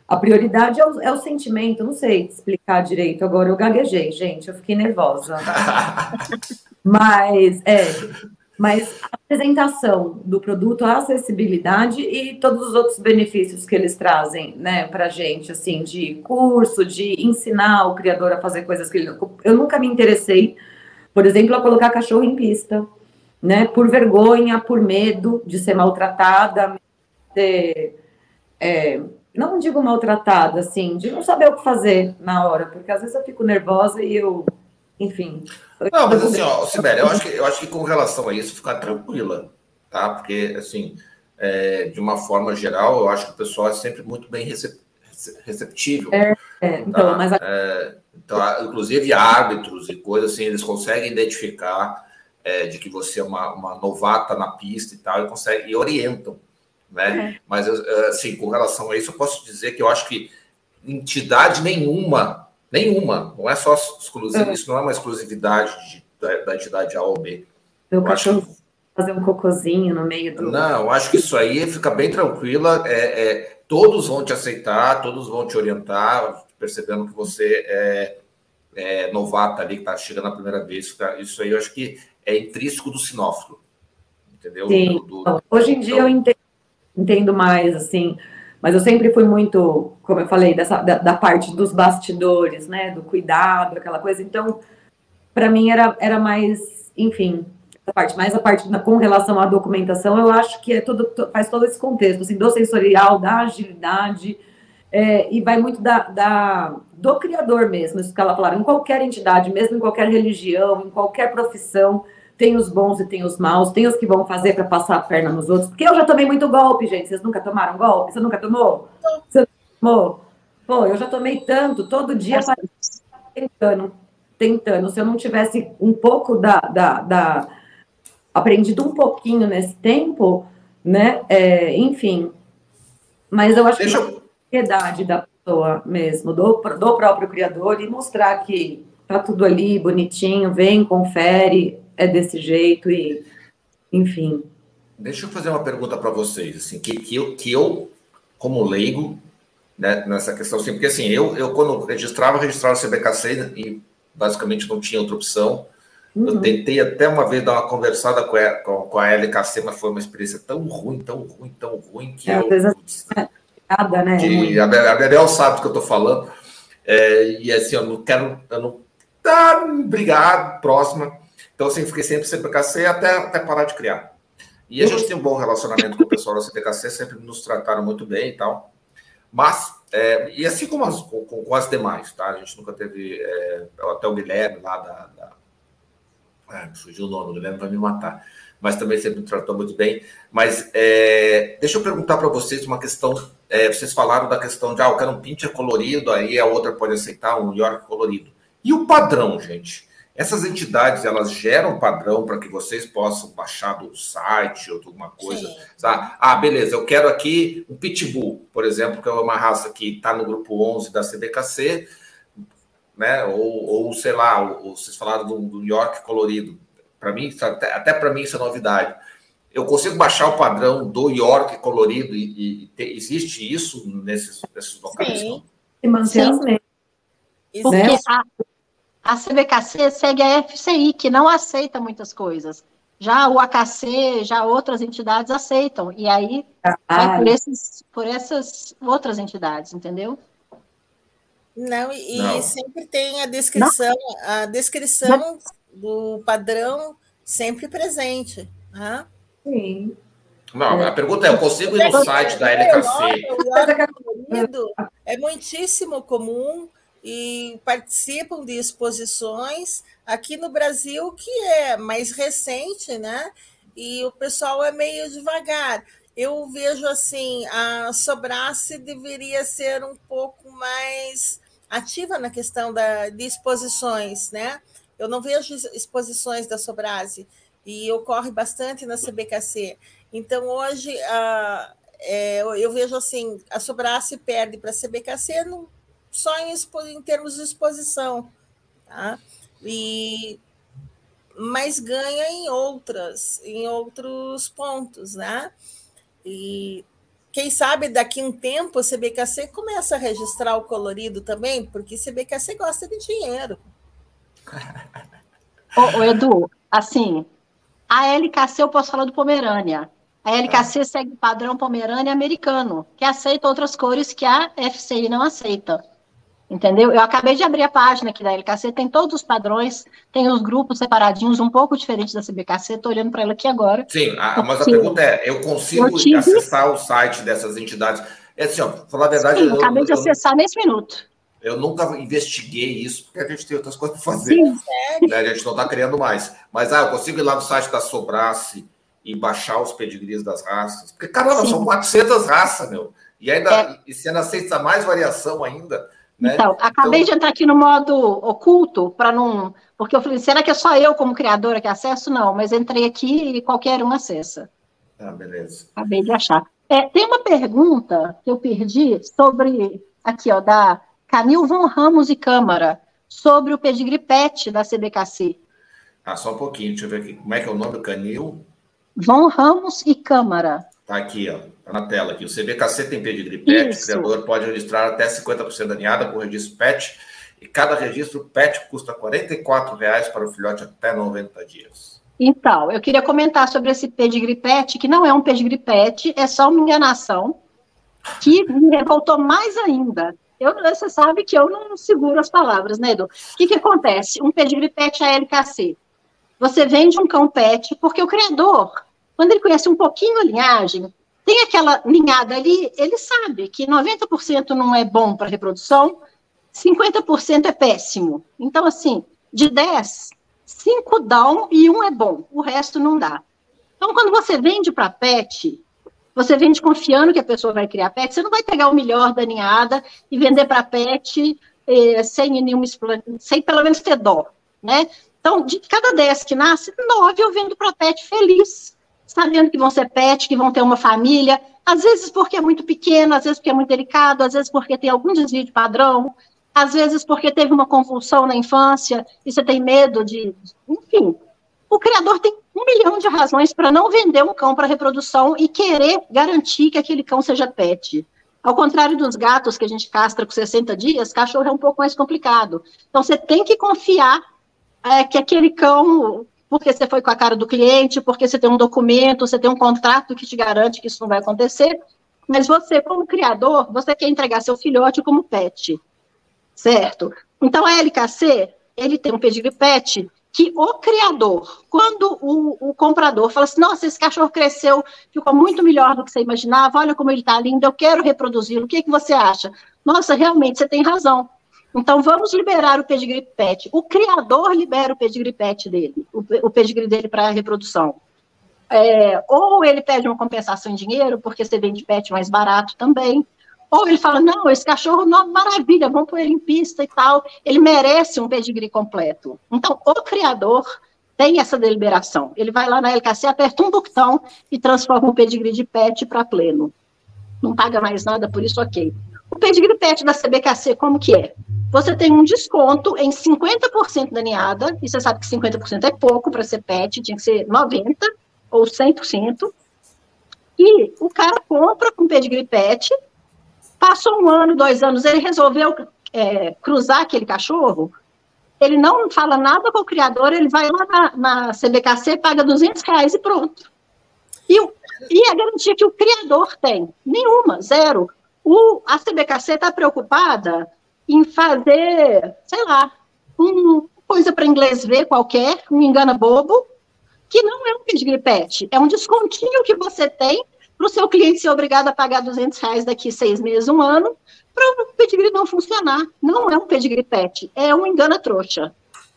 a prioridade é o, é o, sentimento, não sei explicar direito agora, eu gaguejei, gente, eu fiquei nervosa. Mas, é, mas a apresentação do produto, a acessibilidade e todos os outros benefícios que eles trazem, né, para gente, assim, de curso, de ensinar o criador a fazer coisas que ele. Eu nunca me interessei, por exemplo, a colocar cachorro em pista, né, por vergonha, por medo de ser maltratada, de, é, não digo maltratada, assim, de não saber o que fazer na hora, porque às vezes eu fico nervosa e eu enfim. Não, mas assim, ó, Sibeli, eu acho, que, eu acho que com relação a isso, ficar tranquila, tá? Porque, assim, é, de uma forma geral, eu acho que o pessoal é sempre muito bem receptível. É, é, então, tá? mas... É, então, inclusive árbitros e coisas assim, eles conseguem identificar é, de que você é uma, uma novata na pista e tal, e conseguem, e orientam, né? É. Mas, assim, com relação a isso, eu posso dizer que eu acho que entidade nenhuma Nenhuma. Não é só exclusivo, é. isso não é uma exclusividade de, da, da, entidade A ou B. Eu, eu acho que... fazer um cocôzinho no meio do. Não, eu acho que isso aí fica bem tranquila. É, é, todos vão te aceitar, todos vão te orientar, percebendo que você é, é novata ali, que está chegando a primeira vez. Isso aí eu acho que é intrínseco do sinófilo. Entendeu? Sim. Do, do... Hoje em dia então... eu entendo, entendo mais, assim Mas eu sempre fui muito, como eu falei, dessa, da, da parte dos bastidores, né? Do cuidado, aquela coisa. Então, para mim era, era mais, enfim, a parte, mais a parte da, com relação à documentação, eu acho que é todo, faz todo esse contexto, assim, do sensorial, da agilidade, é, e vai muito da, da, do criador mesmo, isso que ela falaram, em qualquer entidade, mesmo em qualquer religião, em qualquer profissão, tem os bons e tem os maus, tem os que vão fazer para passar a perna nos outros, porque eu já tomei muito golpe, gente, vocês nunca tomaram golpe? Você nunca tomou? Você tomou? Pô, eu já tomei tanto, todo dia tentando, tentando, se eu não tivesse um pouco da, da, da aprendido um pouquinho nesse tempo, né, é, enfim, mas eu acho Deixa que... Eu propriedade da pessoa mesmo, do, do próprio criador, e mostrar que tá tudo ali bonitinho, vem, confere, é desse jeito e, enfim. Deixa eu fazer uma pergunta para vocês, assim, que, que, eu, que eu, como leigo, né, nessa questão, assim, porque assim, eu, eu quando registrava, registrava o CBKC e basicamente não tinha outra opção. Uhum. Eu tentei até uma vez dar uma conversada com a, com, com a LKC, mas foi uma experiência tão ruim, tão ruim, tão ruim que é, eu. Vezes, nada, né? Que a, a Bebel sabe do que eu estou falando. É, e assim, eu não quero. Eu não, tá, obrigado, próxima. Então, assim, fiquei sempre CPKC até, até parar de criar. E a gente tem um bom relacionamento com o pessoal da CPKC, sempre nos trataram muito bem e tal. Mas, é, e assim como as, com, com, as demais, tá? A gente nunca teve. É, até o Guilherme lá da. da ah, fugiu o nome, o Guilherme vai me matar mas também sempre me tratou muito bem. Mas é, deixa eu perguntar para vocês uma questão. É, vocês falaram da questão de, ah, eu quero um pincher colorido, aí a outra pode aceitar um York colorido. E o padrão, gente? Essas entidades, elas geram padrão para que vocês possam baixar do site ou alguma coisa. Sabe? Ah, beleza, eu quero aqui um Pitbull, por exemplo, que é uma raça que está no grupo 11 da CBKC, né? ou, ou sei lá, ou, vocês falaram do, do York colorido para mim, até, até para mim isso é novidade. Eu consigo baixar o padrão do York colorido e, e te, existe isso nesses, nesses locais? Sim. E manter as Porque né? a, a CBKC segue a FCI, que não aceita muitas coisas. Já o AKC, já outras entidades aceitam. E aí ah, vai por, esses, por essas outras entidades, entendeu? Não, e, não. sempre tem a descrição, não. a descrição não do padrão sempre presente. Né? Sim. Não, a pergunta é: eu consigo ir no site da LKC? É muitíssimo comum e participam de exposições aqui no Brasil, que é mais recente, né? E o pessoal é meio devagar. Eu vejo assim, a Sobrace deveria ser um pouco mais ativa na questão da, de exposições, né? Eu não vejo exposições da Sobrase e ocorre bastante na CBKC. Então, hoje, a, é, eu vejo assim, a Sobrase perde para a CBKC no, só em, em, termos de exposição, tá? E, mas ganha em outras, em outros pontos, né? E quem sabe daqui a um tempo a CBKC começa a registrar o colorido também, porque CBKC gosta de dinheiro. ô, ô, Edu, assim, a LKC eu posso falar do Pomerânia. A LKC ah. segue o padrão Pomerânia americano, que aceita outras cores que a FCI não aceita. Entendeu? Eu acabei de abrir a página aqui da LKC, tem todos os padrões, tem os grupos separadinhos, um pouco diferentes da CBKC, estou olhando para ela aqui agora. Sim, a, mas a pergunta é: eu consigo eu tive... acessar o site dessas entidades? É assim, ó, falar a verdade. Sim, eu, acabei eu, de acessar nesse minuto. Eu nunca investiguei isso, porque a gente tem outras coisas para fazer. Sim, né? A gente não está criando mais. Mas, ah, eu consigo ir lá no site da Sobrace e baixar os pedigrees das raças. Porque, caramba, Sim. são 400 raças, meu. E ainda, é. e sendo aceita mais variação ainda. Né? Então, acabei então... de entrar aqui no modo oculto, para não. Porque eu falei, será que é só eu, como criadora, que acesso? Não, mas entrei aqui e qualquer um acessa. Ah, beleza. Acabei de achar. É, tem uma pergunta que eu perdi sobre. Aqui, ó, da Camil Von Ramos e Câmara, sobre o pedigree PET da CBKC. Ah, só um pouquinho, deixa eu ver aqui. Como é que é o nome do canil? Von Ramos e Câmara. Tá aqui, ó. Tá na tela aqui. O CBKC tem pedigree PET, o criador pode registrar até 50% da ninhada com registro PET, e cada registro PET custa 44 reais para o filhote até 90 dias. Então, eu queria comentar sobre esse pedigree PET, que não é um pedigree PET, é só uma enganação que me revoltou mais ainda. Eu, você sabe que eu não seguro as palavras, né, Edu? O que, que acontece? Um pedigree pet ALKC. Você vende um cão pet porque o criador, quando ele conhece um pouquinho a linhagem, tem aquela ninhada ali, ele sabe que 90% não é bom para reprodução, 50% é péssimo. Então, assim, de 10, 5 dão e um é bom, o resto não dá. Então, quando você vende para pet, você vende confiando que a pessoa vai criar pet, você não vai pegar o melhor da ninhada e vender para pet eh, sem nenhuma sem pelo menos ter dó, né? Então, de cada 10 que nasce, 9 eu vendo para pet feliz, sabendo que vão ser pet, que vão ter uma família, às vezes porque é muito pequeno, às vezes porque é muito delicado, às vezes porque tem algum desvio de padrão, às vezes porque teve uma convulsão na infância e você tem medo de. Enfim, o criador tem um milhão de razões para não vender um cão para reprodução e querer garantir que aquele cão seja pet. Ao contrário dos gatos que a gente castra com 60 dias, cachorro é um pouco mais complicado. Então, você tem que confiar é, que aquele cão, porque você foi com a cara do cliente, porque você tem um documento, você tem um contrato que te garante que isso não vai acontecer, mas você, como criador, você quer entregar seu filhote como pet certo? Então, a LKC, ele tem um pedigree pet que o criador, quando o, o, comprador fala assim, nossa, esse cachorro cresceu, ficou muito melhor do que você imaginava, olha como ele está lindo, eu quero reproduzi-lo, o que, que você acha? Nossa, realmente, você tem razão. Então, vamos liberar o pedigree pet. O criador libera o pedigree pet dele, o, pedigree dele para a reprodução. É, ou ele pede uma compensação em dinheiro, porque você vende pet mais barato também, ou ele fala, não, esse cachorro, não, maravilha, vamos pôr ele em pista e tal. Ele merece um pedigree completo. Então, o criador tem essa deliberação. Ele vai lá na LKC, aperta um botão e transforma o pedigree de pet para pleno. Não paga mais nada, por isso ok. O pedigree pet da CBKC, como que é? Você tem um desconto em 50% da ninhada, e você sabe que 50% é pouco para ser pet, tinha que ser 90% ou 100%. E o cara compra com pedigree pet, Passou um ano, dois anos, ele resolveu é, cruzar aquele cachorro, ele não fala nada com o criador, ele vai lá na, na CBKC, paga 200 reais e pronto. E, e a garantia que o criador tem? Nenhuma, zero. O, a CBKC está preocupada em fazer, sei lá, uma coisa para inglês ver qualquer, um engana bobo, que não é um pedigree pet, é um descontinho que você tem para o seu cliente ser obrigado a pagar 200 reais daqui seis meses, um ano, para o pedigree não funcionar. Não é um pedigree pet, é um engana trouxa.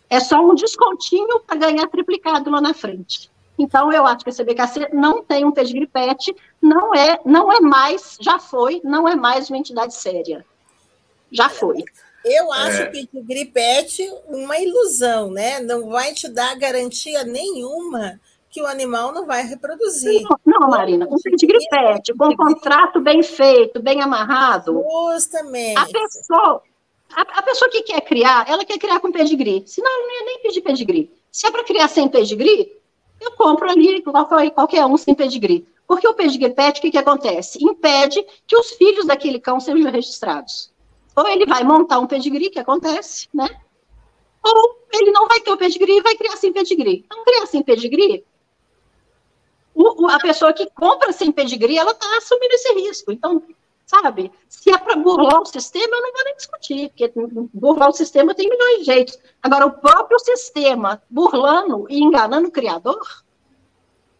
É só um descontinho para ganhar triplicado lá na frente. Então, eu acho que a CBKC não tem um pedigree pet, não é, não é mais, já foi, não é mais uma entidade séria. Já foi. Eu acho é. pedigree pet uma ilusão, né? Não vai te dar garantia nenhuma que o animal não vai reproduzir. Não, não Marina, um pedigree pet, com um contrato bem feito, bem amarrado. Justamente. A pessoa, a, a, pessoa que quer criar, ela quer criar com pedigree. Senão, ela não ia nem pedir pedigree. Se é para criar sem pedigree, eu compro ali qualquer, qualquer um sem pedigree. Porque o pedigree pet, o que, que acontece? Impede que os filhos daquele cão sejam registrados. Ou ele vai montar um pedigree, que acontece, né? Ou ele não vai ter o pedigree e vai criar sem pedigree. Então, criar sem pedigree o, a pessoa que compra sem pedigree, ela está assumindo esse risco. Então, sabe, se é para burlar o sistema, eu não vou nem discutir, porque burlar o sistema tem milhões de jeitos. Agora, o próprio sistema burlando e enganando o criador,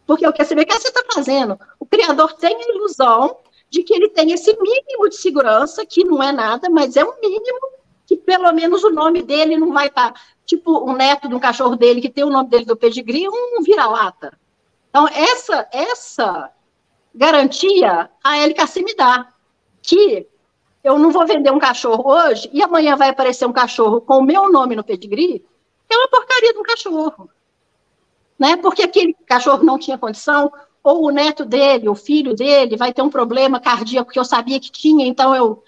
porque o que CBK está fazendo? O criador tem a ilusão de que ele tem esse mínimo de segurança, que não é nada, mas é um mínimo, que pelo menos o nome dele não vai estar, tá, tipo, o neto de um cachorro dele, que tem o nome dele do pedigree, um vira-lata. Então, essa, essa garantia a LKC me dá, que eu não vou vender um cachorro hoje e amanhã vai aparecer um cachorro com o meu nome no pedigree, é uma porcaria de um cachorro. Né? Porque aquele cachorro não tinha condição, ou o neto dele, o filho dele, vai ter um problema cardíaco que eu sabia que tinha, então eu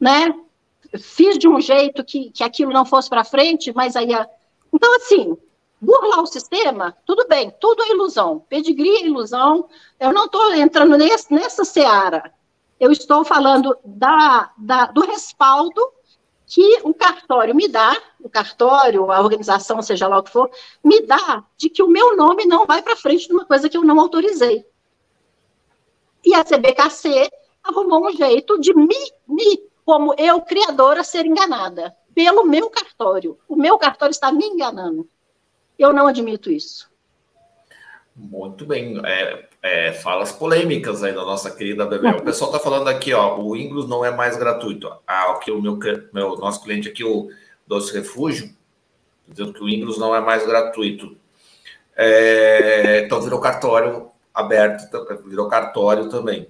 né, fiz de um jeito que, que aquilo não fosse para frente, mas aí. A... Então, assim, burlar o sistema, tudo bem, tudo é ilusão. Pedigree é ilusão. Eu não estou entrando nesse, nessa seara. Eu estou falando da, da, do respaldo que o cartório me dá, o cartório, a organização, seja lá o que for, me dá de que o meu nome não vai para frente de uma coisa que eu não autorizei. E a CBKC arrumou um jeito de me, me, como eu, criadora, ser enganada pelo meu cartório. O meu cartório está me enganando. Eu não admito isso. Muito bem. É, é, falas polêmicas aí da nossa querida Bebel. O pessoal está falando aqui, ó, o Inglos não é mais gratuito. Ah, aqui o meu, meu nosso cliente aqui, o Doce Refúgio, dizendo que o Inglos não é mais gratuito. É, então virou cartório aberto, virou cartório também.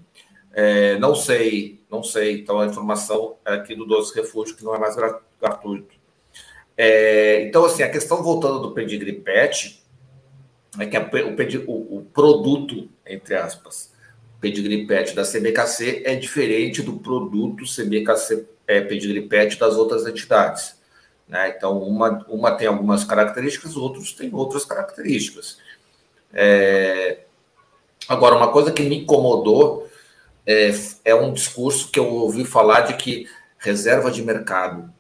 É, não sei, não sei. Então a informação é aqui do Doce Refúgio que não é mais gratuito. É, então, assim, a questão voltando do pedigree pet é que a, o, o, o, produto, entre aspas, pedigree pet da CBKC é diferente do produto CBKC é, pedigree pet das outras entidades. Né? Então, uma, uma tem algumas características, outros têm outras características. É, agora, uma coisa que me incomodou é, é um discurso que eu ouvi falar de que reserva de mercado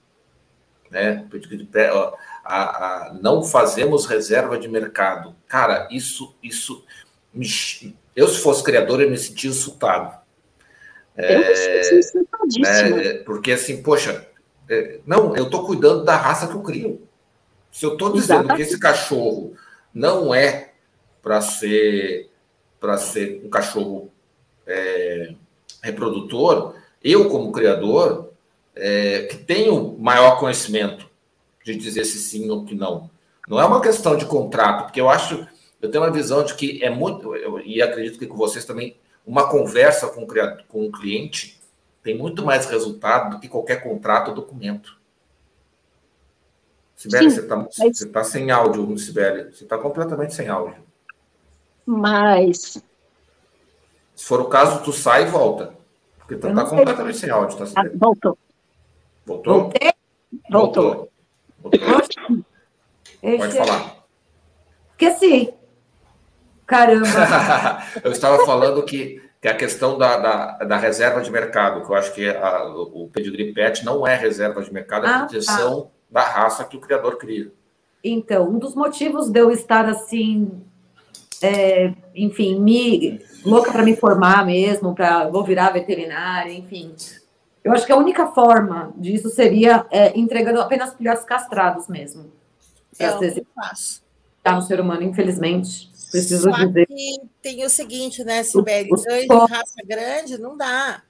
né? A, a, não fazemos reserva de mercado. Cara, isso, isso, me, eu se fosse criador, eu me sentia insultado. Eu é, né, porque assim, poxa, é, não, eu estou cuidando da raça que eu crio. Se eu estou dizendo Exatamente. que esse cachorro não é para ser para ser um cachorro é, reprodutor, eu como criador é, que tenham maior conhecimento de dizer se sim ou que não. Não é uma questão de contrato, porque eu acho, eu tenho uma visão de que é muito, eu, e acredito que com vocês também, uma conversa com, com o cliente tem muito mais resultado do que qualquer contrato ou documento. Sibeli, você está mas... tá sem áudio, Sibeli. Você está completamente sem áudio. Mas. Se for o caso, tu sai e volta. Porque tu está completamente sem áudio, tá? Ah, voltou. Voltou? Voltei? Voltou. Voltou. Pode falar. Esqueci. Caramba. eu estava falando que, a questão da, da, da, reserva de mercado, que eu acho que a, o pedigree pet não é reserva de mercado, é ah, proteção tá. da raça que o criador cria. Então, um dos motivos de eu estar assim, é, enfim, me louca para me formar mesmo, para vou virar veterinária, enfim, eu acho que a única forma disso seria é, entregando apenas filhotes castrados mesmo. É o que eu faço. Tá no ser humano, infelizmente. Preciso Só dizer. Que tem o seguinte, né, Sibeli? Dois de raça grande, não dá.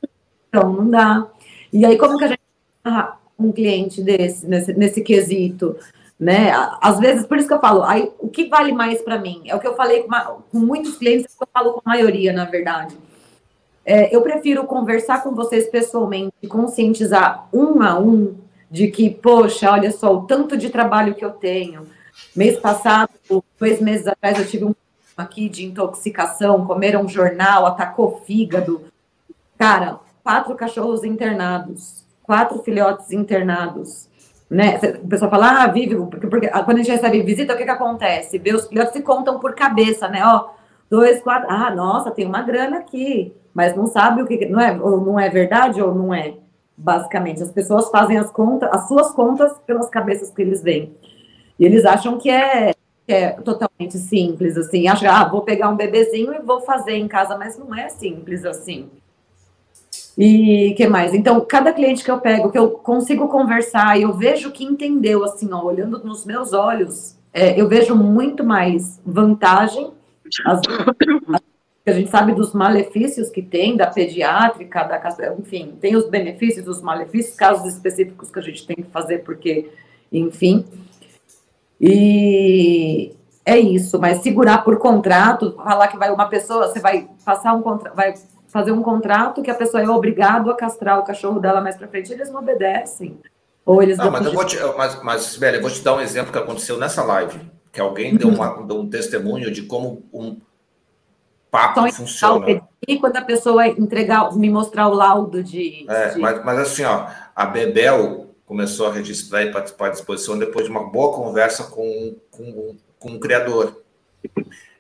Não, não dá. E aí, como que a gente um cliente desse, nesse, nesse quesito? Né? Às vezes, por isso que eu falo, aí, o que vale mais para mim? É o que eu falei com, uma, com muitos clientes, que eu falo com a maioria, na verdade é, eu prefiro conversar com vocês pessoalmente, conscientizar um a um de que, poxa, olha só, o tanto de trabalho que eu tenho. Mês passado, dois meses atrás, eu tive um aqui de intoxicação, comeram um jornal, atacou fígado. Cara, quatro cachorros internados, quatro filhotes internados. Né? O pessoal fala, ah, vive, porque, porque quando a gente recebe visita, o que, que acontece? Vê os filhotes se contam por cabeça, né? Ó, dois, quatro, ah, nossa, tem uma grana aqui mas não sabe o que não é, ou não é verdade ou não é. Basicamente, as pessoas fazem as contas, as suas contas pelas cabeças que eles veem. E eles acham que é, que é totalmente simples, assim. Acham, ah, vou pegar um bebezinho e vou fazer em casa, mas não é simples assim. E que mais? Então, cada cliente que eu pego, que eu consigo conversar e eu vejo que entendeu, assim, ó, olhando nos meus olhos, é, eu vejo muito mais vantagem. As, as a gente sabe dos malefícios que tem da pediátrica, da enfim, tem os benefícios dos malefícios, casos específicos que a gente tem que fazer, porque, enfim. E é isso, mas segurar por contrato, falar que vai uma pessoa, você vai passar um contrato, vai fazer um contrato que a pessoa é obrigado a castrar o cachorro dela mais para frente, eles não obedecem. Ou eles não, mas, eu vou te, mas, mas, Sibeli, eu vou te dar um exemplo que aconteceu nessa live, que alguém deu, uma, deu um testemunho de como um, papo funciona. E quando a pessoa entregar, me mostrar o laudo de. É, de... Mas, mas assim, ó, a Bebel começou a registrar e participar da exposição depois de uma boa conversa com, com, com o criador.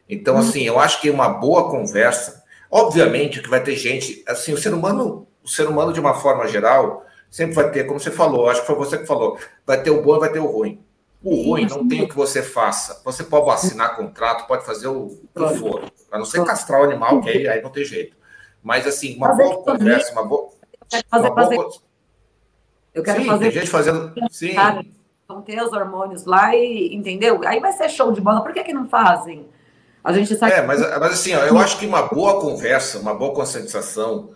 Então, assim, eu acho que uma boa conversa, obviamente que vai ter gente, assim, o ser humano, o ser humano de uma forma geral, sempre vai ter, como você falou, acho que foi você que falou, vai ter o bom e vai ter o ruim. O ruim não tem o que você faça. Você pode assinar contrato, pode fazer o que for. A não ser castrar o animal, que aí, aí não tem jeito. Mas, assim, uma fazer boa conversa, uma boa. Fazer, uma fazer... Boa... Eu quero Sim, fazer. Tem gente fazendo. Sim. Vão ter os hormônios lá e, entendeu? Aí vai ser show de bola. Por que, que não fazem? A gente sabe. É, mas, mas assim, ó, eu acho que uma boa conversa, uma boa conscientização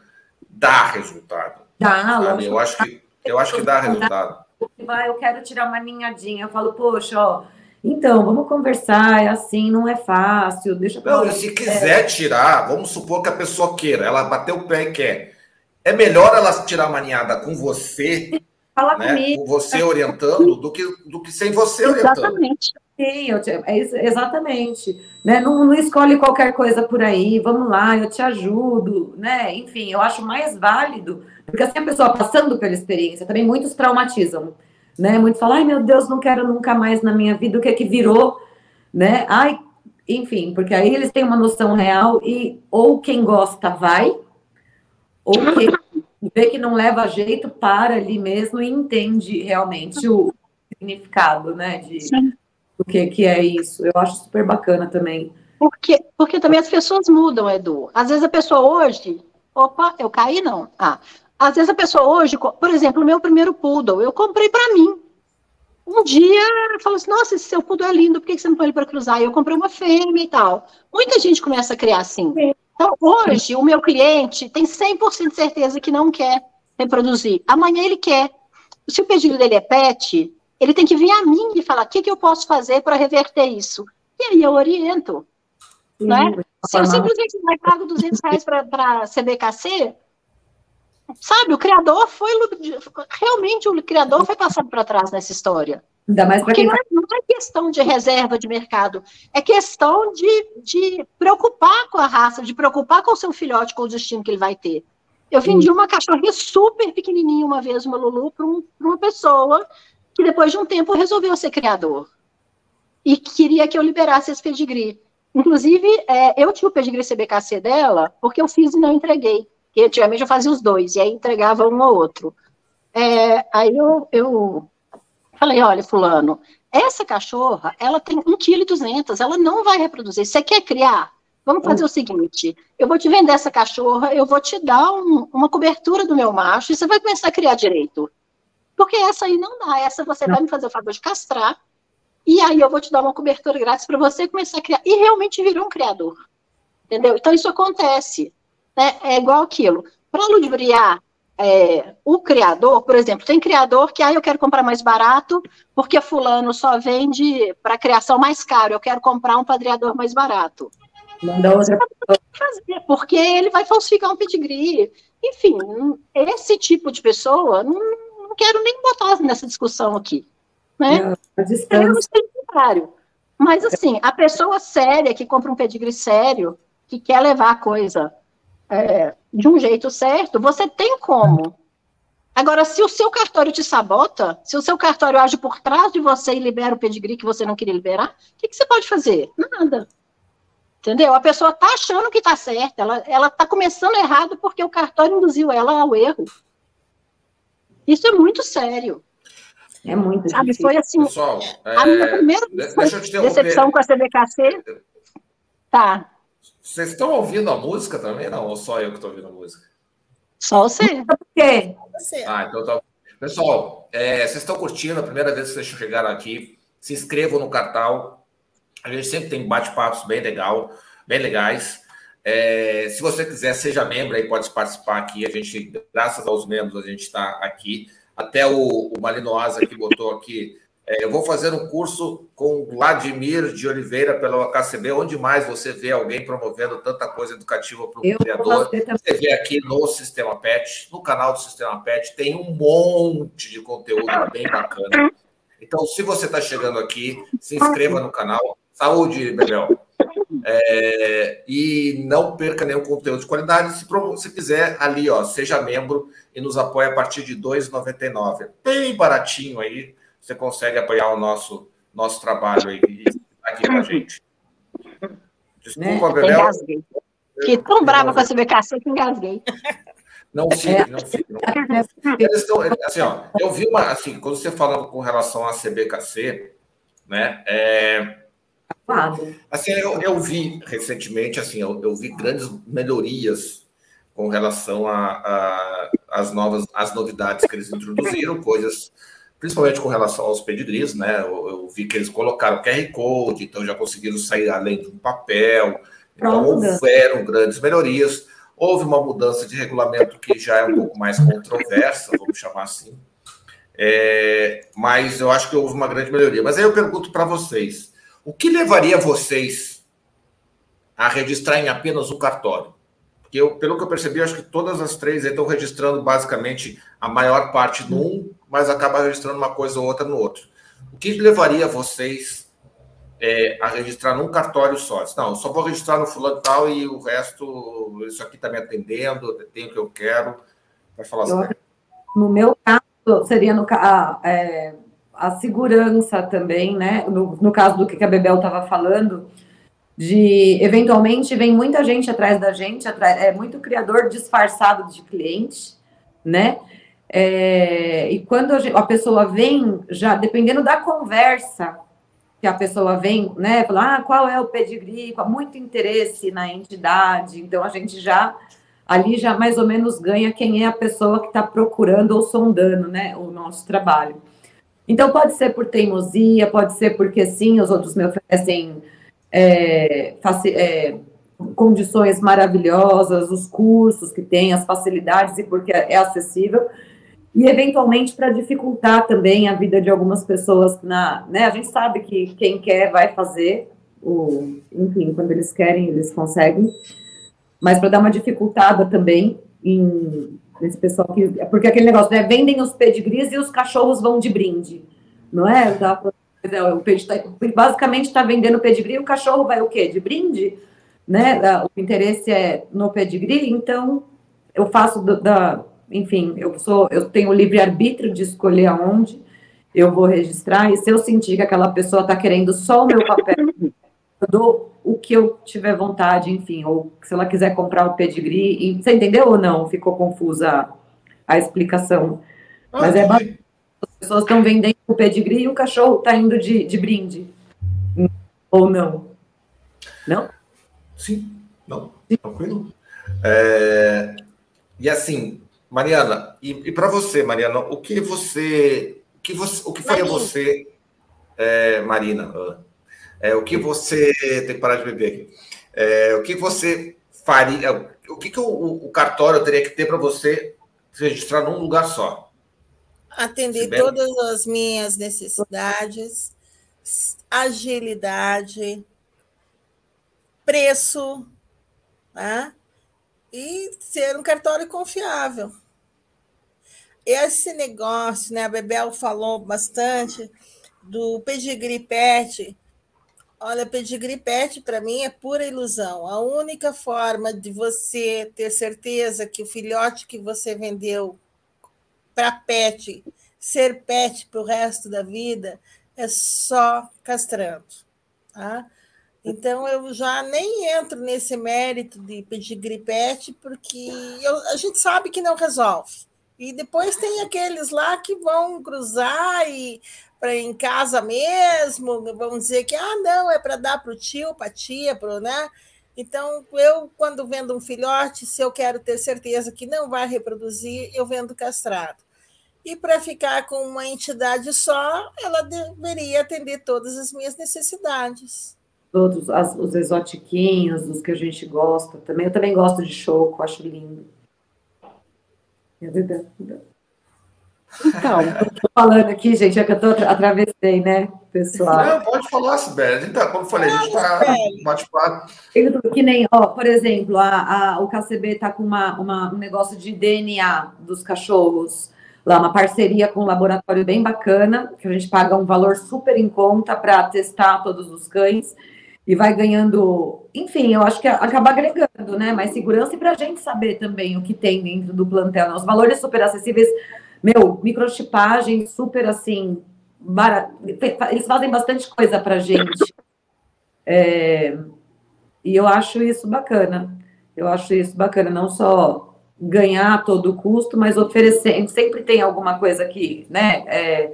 dá resultado. Dá? Eu acho que eu acho que dá resultado. Vai, eu quero tirar uma ninhadinha. Eu falo, poxa, ó, então, vamos conversar, é assim, não é fácil, deixa Não, e se quiser tirar, vamos supor que a pessoa queira, ela bateu o pé e quer. É melhor ela tirar uma ninhada com você, Falar né, comigo. com você orientando, do que, do que sem você orientando. Exatamente. Sim, eu te, é, exatamente. Né? Não, não escolhe qualquer coisa por aí, vamos lá, eu te ajudo, né? Enfim, eu acho mais válido, porque assim a pessoa passando pela experiência, também muitos traumatizam, né? Muitos falam, ai meu Deus, não quero nunca mais na minha vida, o que é que virou, né? Ai, enfim, porque aí eles têm uma noção real e ou quem gosta vai, ou quem vê que não leva jeito, para ali mesmo e entende realmente o significado, né? De, Sim o que, que é isso. Eu acho super bacana também. Porque, porque também as pessoas mudam, Edu. Às vezes a pessoa hoje. Opa, eu caí não. Ah, às vezes a pessoa hoje, por exemplo, o meu primeiro poodle, eu comprei para mim. Um dia falou assim: Nossa, esse seu poodle é lindo, por que você não põe ele para cruzar? E eu comprei uma fêmea e tal. Muita gente começa a criar assim. Então, hoje, o meu cliente tem 100% de certeza que não quer reproduzir. Amanhã ele quer. Se o pedido dele é pet, ele tem que vir a mim e falar: o que, que eu posso fazer para reverter isso? E aí eu oriento. Sim, né? Se eu simplesmente não pago 200 reais para CBKC, sabe, o criador foi. Realmente, o criador foi passado para trás nessa história. Ainda mais Porque não é, não é, questão de reserva de mercado, é questão de, de preocupar com a raça, de preocupar com o seu filhote, com o destino que ele vai ter. Eu vendi uma cachorrinha super pequenininha uma vez, uma Lulu, para um, uma pessoa que depois de um tempo resolveu ser criador e queria que eu liberasse esse pedigree. Inclusive, é, eu tinha o pedigree CBKC dela, porque eu fiz e não entreguei. Porque antigamente eu fazia os dois, e aí entregava um ou outro. É, aí eu, eu falei, olha, fulano, essa cachorra, ela tem 1,2 kg, ela não vai reproduzir. Você quer criar? Vamos fazer o seguinte, eu vou te vender essa cachorra, eu vou te dar um, uma cobertura do meu macho, e você vai começar a criar direito. Porque essa aí não dá, essa você não. vai me fazer o favor de castrar, e aí eu vou te dar uma cobertura grátis para você começar a criar. E realmente virou um criador. Entendeu? Então isso acontece. Né? É igual aquilo. Para ludibriar é, o criador, por exemplo, tem criador que ah, eu quero comprar mais barato, porque fulano só vende para criação mais caro, eu quero comprar um padreador mais barato. Manda outra fazer, porque ele vai falsificar um pedigree. Enfim, esse tipo de pessoa não, quero nem botar nessa discussão aqui. Né? Não, é Mas, assim, a pessoa séria que compra um pedigree sério, que quer levar a coisa é, de um jeito certo, você tem como. Agora, se o seu cartório te sabota, se o seu cartório age por trás de você e libera o pedigree que você não queria liberar, o que, que você pode fazer? Nada. Entendeu? A pessoa está achando que está certa, ela está começando errado porque o cartório induziu ela ao erro. Isso é muito sério. É muito Sabe, difícil. foi assim. Pessoal, a minha é, primeira decepção com a CBKC. Tá. Vocês estão ouvindo a música também? Não, ou só eu que estou ouvindo a música? Só você. Por quê? Ah, então tá. Pessoal, é, vocês estão curtindo a primeira vez que vocês chegaram aqui? Se inscrevam no Cartal. A gente sempre tem bate-papos bem legal, bem legais. É, se você quiser, seja membro aí, pode participar aqui. A gente, graças aos membros, a gente está aqui. Até o, o Malinoasa que botou aqui. É, eu vou fazer um curso com Vladimir de Oliveira pela UKCB, onde mais você vê alguém promovendo tanta coisa educativa para o criador. Você vê aqui no Sistema PET, no canal do Sistema PET, tem um monte de conteúdo bem bacana. Então, se você está chegando aqui, se inscreva no canal. Saúde, Bebel. É, e não perca nenhum conteúdo de qualidade. Se, se quiser, ali, ó, seja membro e nos apoie a partir de R$ 2,99. Bem baratinho aí, você consegue apoiar o nosso, nosso trabalho aí e aqui com a gente. Desculpa, né? Bebel. Fiquei tão brava com a CBKC que engasguei. Não fique, não fique. Eles estão, assim, ó, eu vi uma, assim, quando você falando com relação à CBKC, né, é, Assim, eu, eu vi recentemente, assim, eu, eu vi grandes melhorias com relação às novas, as novidades que eles introduziram, coisas principalmente com relação aos pedigrees, né? Eu, eu, vi que eles colocaram QR Code, então já conseguiram sair além de um papel. Então houveram grandes melhorias. Houve uma mudança de regulamento que já é um pouco mais controversa, vamos chamar assim. É, mas eu acho que houve uma grande melhoria. Mas aí eu pergunto para vocês: o que levaria vocês a registrar em apenas um cartório? Porque eu, pelo que eu percebi, acho que todas as três estão registrando basicamente a maior parte num, mas acaba registrando uma coisa ou outra no outro. O que levaria vocês é, a registrar num cartório só? Não, só vou registrar no fulano tal e o resto, isso aqui está me atendendo, tem o que eu quero. Vai falar assim. No meu caso, seria no, a, é, a segurança também, né? No, no caso do que a Bebel estava falando, de eventualmente vem muita gente atrás da gente, é muito criador disfarçado de cliente, né? É, e quando a, gente, a, pessoa vem, já dependendo da conversa que a pessoa vem, né, falar, ah, qual é o pedigree, com muito interesse na entidade, então a gente já ali já mais ou menos ganha quem é a pessoa que está procurando ou sondando, né, o nosso trabalho. Então pode ser por teimosia, pode ser porque sim, os outros me oferecem é, é, condições maravilhosas, os cursos que tem, as facilidades e porque é acessível, e eventualmente para dificultar também a vida de algumas pessoas na, né, a gente sabe que quem quer vai fazer, o, enfim, quando eles querem, eles conseguem, mas para dar uma dificultada também em esse pessoal que, porque aquele negócio, né, vendem os pedigrees e os cachorros vão de brinde, não é? Dá o pedigree, tá, basicamente está vendendo pedigree, e o cachorro vai o quê? De brinde? Né? O interesse é no pedigree, então eu faço da, enfim, eu sou, eu tenho o livre arbítrio de escolher aonde eu vou registrar, e se eu sentir que aquela pessoa está querendo só o meu papel, eu dou o que eu tiver vontade, enfim, ou se ela quiser comprar o pedigree, você entendeu ou não? Ficou confusa a explicação. Mas é bastante as pessoas estão vendendo o pedigree e o cachorro está indo de, de brinde. Ou não? Não? Sim, não, Sim. tranquilo. É, e assim, Mariana, e, e para você, Mariana, o que você, o que você, o que faria você, é, Marina, é, o que você tem que parar de beber aqui? É, o que você faria? O que, que o, o cartório teria que ter para você registrar num lugar só? atender todas as minhas necessidades, agilidade, preço, né? E ser um cartório confiável. Esse negócio, né? A Bebel falou bastante do pedigree pet. Olha, pedigree pet para mim é pura ilusão. A única forma de você ter certeza que o filhote que você vendeu para pet, ser pet para o resto da vida, é só castrando. Tá? Então, eu já nem entro nesse mérito de pedir gripete, porque eu, a gente sabe que não resolve. E depois tem aqueles lá que vão cruzar e para em casa mesmo, vão dizer que ah, não, é para dar para o tio, para a tia, pro, né? Então, eu, quando vendo um filhote, se eu quero ter certeza que não vai reproduzir, eu vendo castrado. E para ficar com uma entidade só, ela deveria atender todas as minhas necessidades. Todos as, os exotiquinhos, os que a gente gosta também. Eu também gosto de choco, acho lindo. É. Então, estou falando aqui, gente, é que eu tô, atravessei, né, pessoal? Não, pode falar, Sibeli. Então, como eu falei, a gente está bate-papo. Que nem, ó, por exemplo, a, a, o KCB está com uma, uma, um negócio de DNA dos cachorros lá uma parceria com um laboratório bem bacana, que a gente paga um valor super em conta para testar todos os cães e vai ganhando, enfim, eu acho que acaba agregando, né? Mais segurança e para a gente saber também o que tem dentro do plantel. Né? Os valores super acessíveis, meu, microchipagem super assim, eles fazem bastante coisa para a gente. É, e eu acho isso bacana. Eu acho isso bacana, não só ganhar a todo custo, mas oferecer, sempre tem alguma coisa aqui, né? É,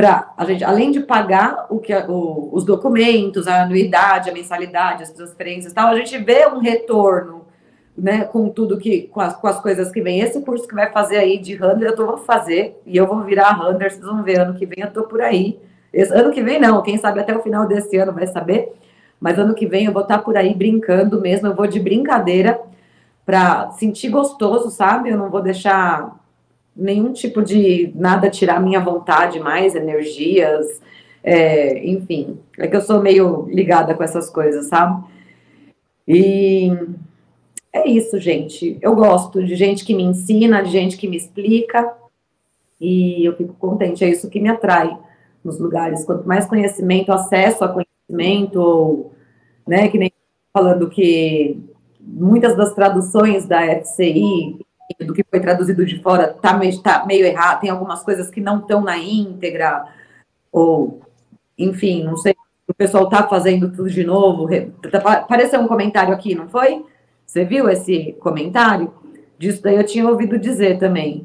para a gente, além de pagar o que o, os documentos, a anuidade, a mensalidade, as transferências, tal, a gente vê um retorno né, com tudo que, com as, com as coisas que vem. Esse curso que vai fazer aí de Hunter, eu tô, vou fazer, e eu vou virar Hunter, vocês vão ver, ano que vem eu tô por aí. Esse, ano que vem não, quem sabe até o final desse ano vai saber, mas ano que vem eu vou estar tá por aí brincando mesmo, eu vou de brincadeira para sentir gostoso, sabe? Eu não vou deixar nenhum tipo de nada tirar minha vontade mais, energias, é, enfim. É que eu sou meio ligada com essas coisas, sabe? E é isso, gente. Eu gosto de gente que me ensina, de gente que me explica, e eu fico contente. É isso que me atrai nos lugares. Quanto mais conhecimento, acesso a conhecimento, ou, né, que nem falando que muitas das traduções da FCI, do que foi traduzido de fora, tá meio, tá meio errado, tem algumas coisas que não estão na íntegra, ou, enfim, não sei, o pessoal tá fazendo tudo de novo. Apareceu um comentário aqui, não foi? Você viu esse comentário? Disso daí eu tinha ouvido dizer também.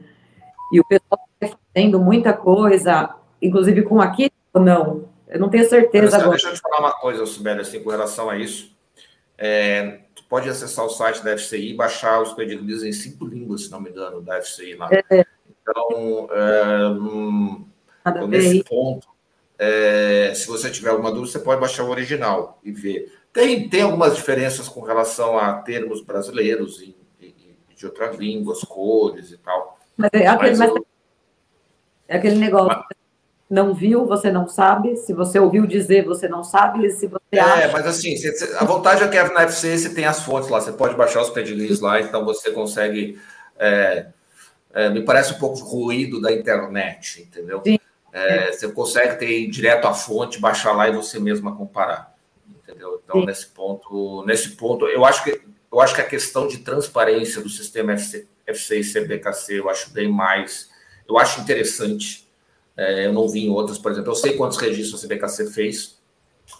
E o pessoal está fazendo muita coisa, inclusive com aqui ou não. Eu não tenho certeza agora. Deixa eu te falar uma coisa, Sibeli, assim, com relação a isso. É, pode acessar o site da FCI e baixar os pedigrees em cinco línguas, se não me engano, da FCI lá. É. Então, é, hum, então nesse ponto, é, se você tiver alguma dúvida, você pode baixar o original e ver. Tem, tem algumas diferenças com relação a termos brasileiros e, e, e de outras línguas, cores e tal. Mas é aquele, mas eu... é aquele negócio. Mas... Não viu, você não sabe. Se você ouviu dizer, você não sabe. Se você é, acha... mas assim, a vantagem é que na FC você tem as fontes lá, você pode baixar os pedigrees lá, então você consegue. É, é, me parece um pouco ruído da internet, entendeu? É, você consegue ter direto a fonte, baixar lá e você mesma comparar entendeu? Então, Sim. nesse ponto, nesse ponto, eu acho que eu acho que a questão de transparência do sistema FC, FC e CBKC eu acho bem mais, eu acho interessante. É, eu não vi em outras, por exemplo, eu sei quantos registros a CBKC fez,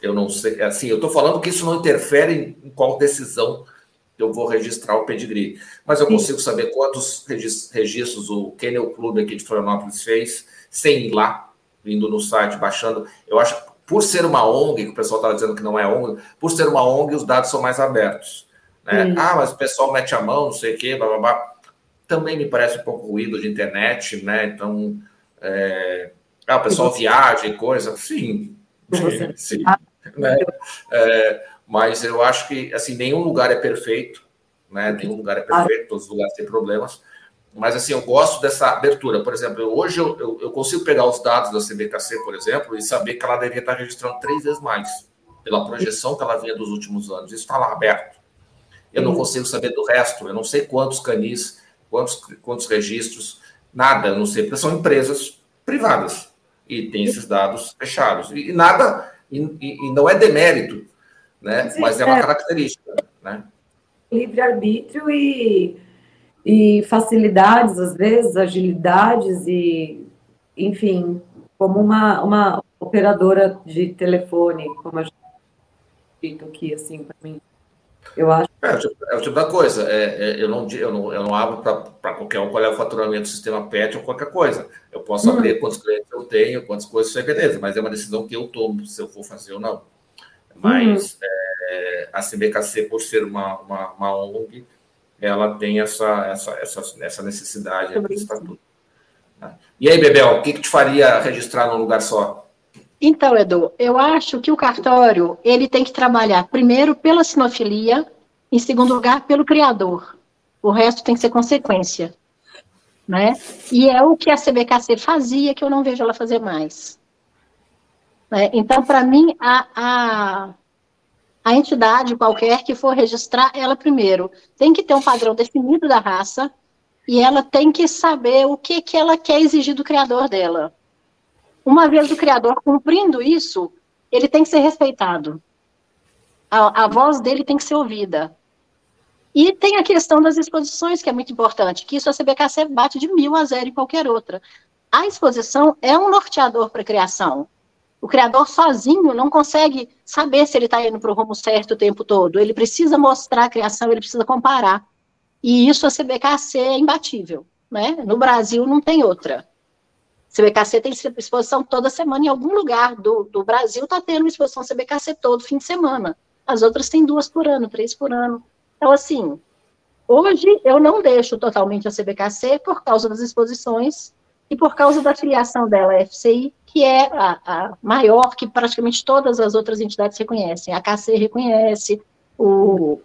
eu não sei, assim, eu estou falando que isso não interfere em, qual decisão eu vou registrar o pedigree, mas eu consigo saber quantos registros o Kennel Club aqui de Florianópolis fez, sem ir lá, vindo no site, baixando. Eu acho por ser uma ONG, que o pessoal estava dizendo que não é ONG, por ser uma ONG, os dados são mais abertos. Né? Ah, mas o pessoal mete a mão, não sei o quê, blá, blá, blá. Também me parece um pouco ruído de internet, né? Então, é... ah, o pessoal viaja e coisa, sim, sim, né? É, mas eu acho que, assim, nenhum lugar é perfeito, né? Nenhum lugar é perfeito, todos os lugares têm problemas. Mas, assim, eu gosto dessa abertura. Por exemplo, hoje eu, eu, eu, consigo pegar os dados da CBKC, por exemplo, e saber que ela deveria estar registrando três vezes mais, pela projeção que ela vinha dos últimos anos. Isso está lá aberto. Eu não consigo saber do resto. Eu não sei quantos canis, quantos, quantos registros, nada. Eu não sei, porque são empresas privadas e tem esses dados fechados. E, nada, e, e, não é demérito, né? Mas é uma é. característica, né? Livre-arbítrio e e facilidades, às vezes, agilidades e, enfim, como uma, uma operadora de telefone, como a gente dito aqui, assim, para mim. Eu acho. É, é, o tipo da coisa. É, é, eu, não, eu, não, eu não abro para qualquer um qual é o faturamento do sistema PET ou qualquer coisa. Eu posso hum. abrir quantos clientes eu tenho, quantas coisas, isso é beleza, mas é uma decisão que eu tomo se eu for fazer ou não. Mas hum. é, a CBKC, por ser uma, uma, uma ONG, ela tem essa, essa, essa, essa necessidade do estatuto. Né? E aí, Bebel, o que, que te faria registrar num lugar só? Então, Edu, eu acho que o cartório ele tem que trabalhar primeiro pela sinofilia, em segundo lugar pelo criador. O resto tem que ser consequência, né? E é o que a CBKC fazia que eu não vejo ela fazer mais. Né? Então, para mim, a, a, a entidade qualquer que for registrar, ela primeiro tem que ter um padrão definido da raça e ela tem que saber o que, que ela quer exigir do criador dela. Uma vez o criador cumprindo isso, ele tem que ser respeitado. A, a voz dele tem que ser ouvida. E tem a questão das exposições, que é muito importante, que isso a CBKC bate de mil a zero em qualquer outra. A exposição é um norteador para a criação. O criador sozinho não consegue saber se ele está indo para o rumo certo o tempo todo. Ele precisa mostrar a criação, ele precisa comparar. E isso a CBKC é imbatível. Né? No Brasil não tem outra. CBKC tem exposição toda semana em algum lugar do, do Brasil, está tendo exposição CBKC todo fim de semana. As outras têm duas por ano, três por ano. Então, assim, Hoje, eu não deixo totalmente a CBKC por causa das exposições e por causa da filiação dela à FCI, que é a, a, maior que praticamente todas as outras entidades reconhecem. A KC reconhece, o,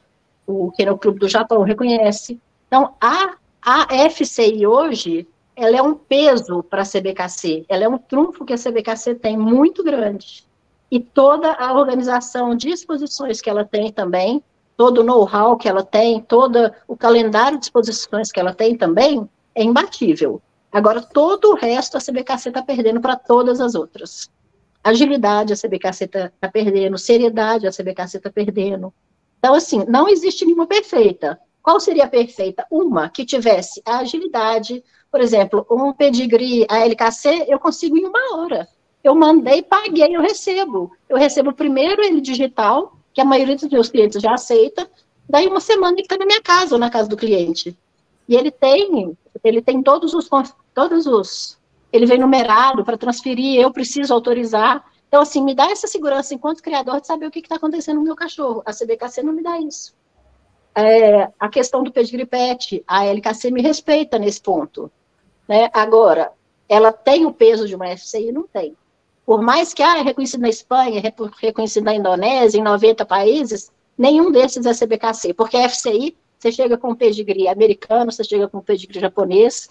o Clube do Japão reconhece. Então, a, a FCI hoje, ela é um peso para a CBKC, ela é um trunfo que a CBKC tem muito grande. E toda a organização de exposições que ela tem também, todo o know-how que ela tem, todo o calendário de exposições que ela tem também, é imbatível. Agora, todo o resto a CBKC está perdendo para todas as outras. Agilidade a CBKC está tá perdendo, seriedade a CBKC está perdendo. Então, assim, não existe nenhuma perfeita. Qual seria a perfeita? Uma que tivesse a agilidade, por exemplo, um pedigree, a LKC, eu consigo em uma hora. Eu mandei, paguei, eu recebo. Eu recebo primeiro ele digital, que a maioria dos meus clientes já aceita, daí uma semana ele está na minha casa ou na casa do cliente. E ele tem, ele tem todos os, todos os, ele vem numerado para transferir, eu preciso autorizar. Então, assim, me dá essa segurança enquanto criador de saber o que está acontecendo no meu cachorro. A CBKC não me dá isso. É, a questão do pedigree pet, a LKC me respeita nesse ponto. Né? Agora, ela tem o peso de uma FCI? Não tem. Por mais que ah, é reconhecido na Espanha, é reconhecido na Indonésia, em 90 países, nenhum desses é CBKC, porque a FCI você chega com o pedigree americano, você chega com o pedigree japonês,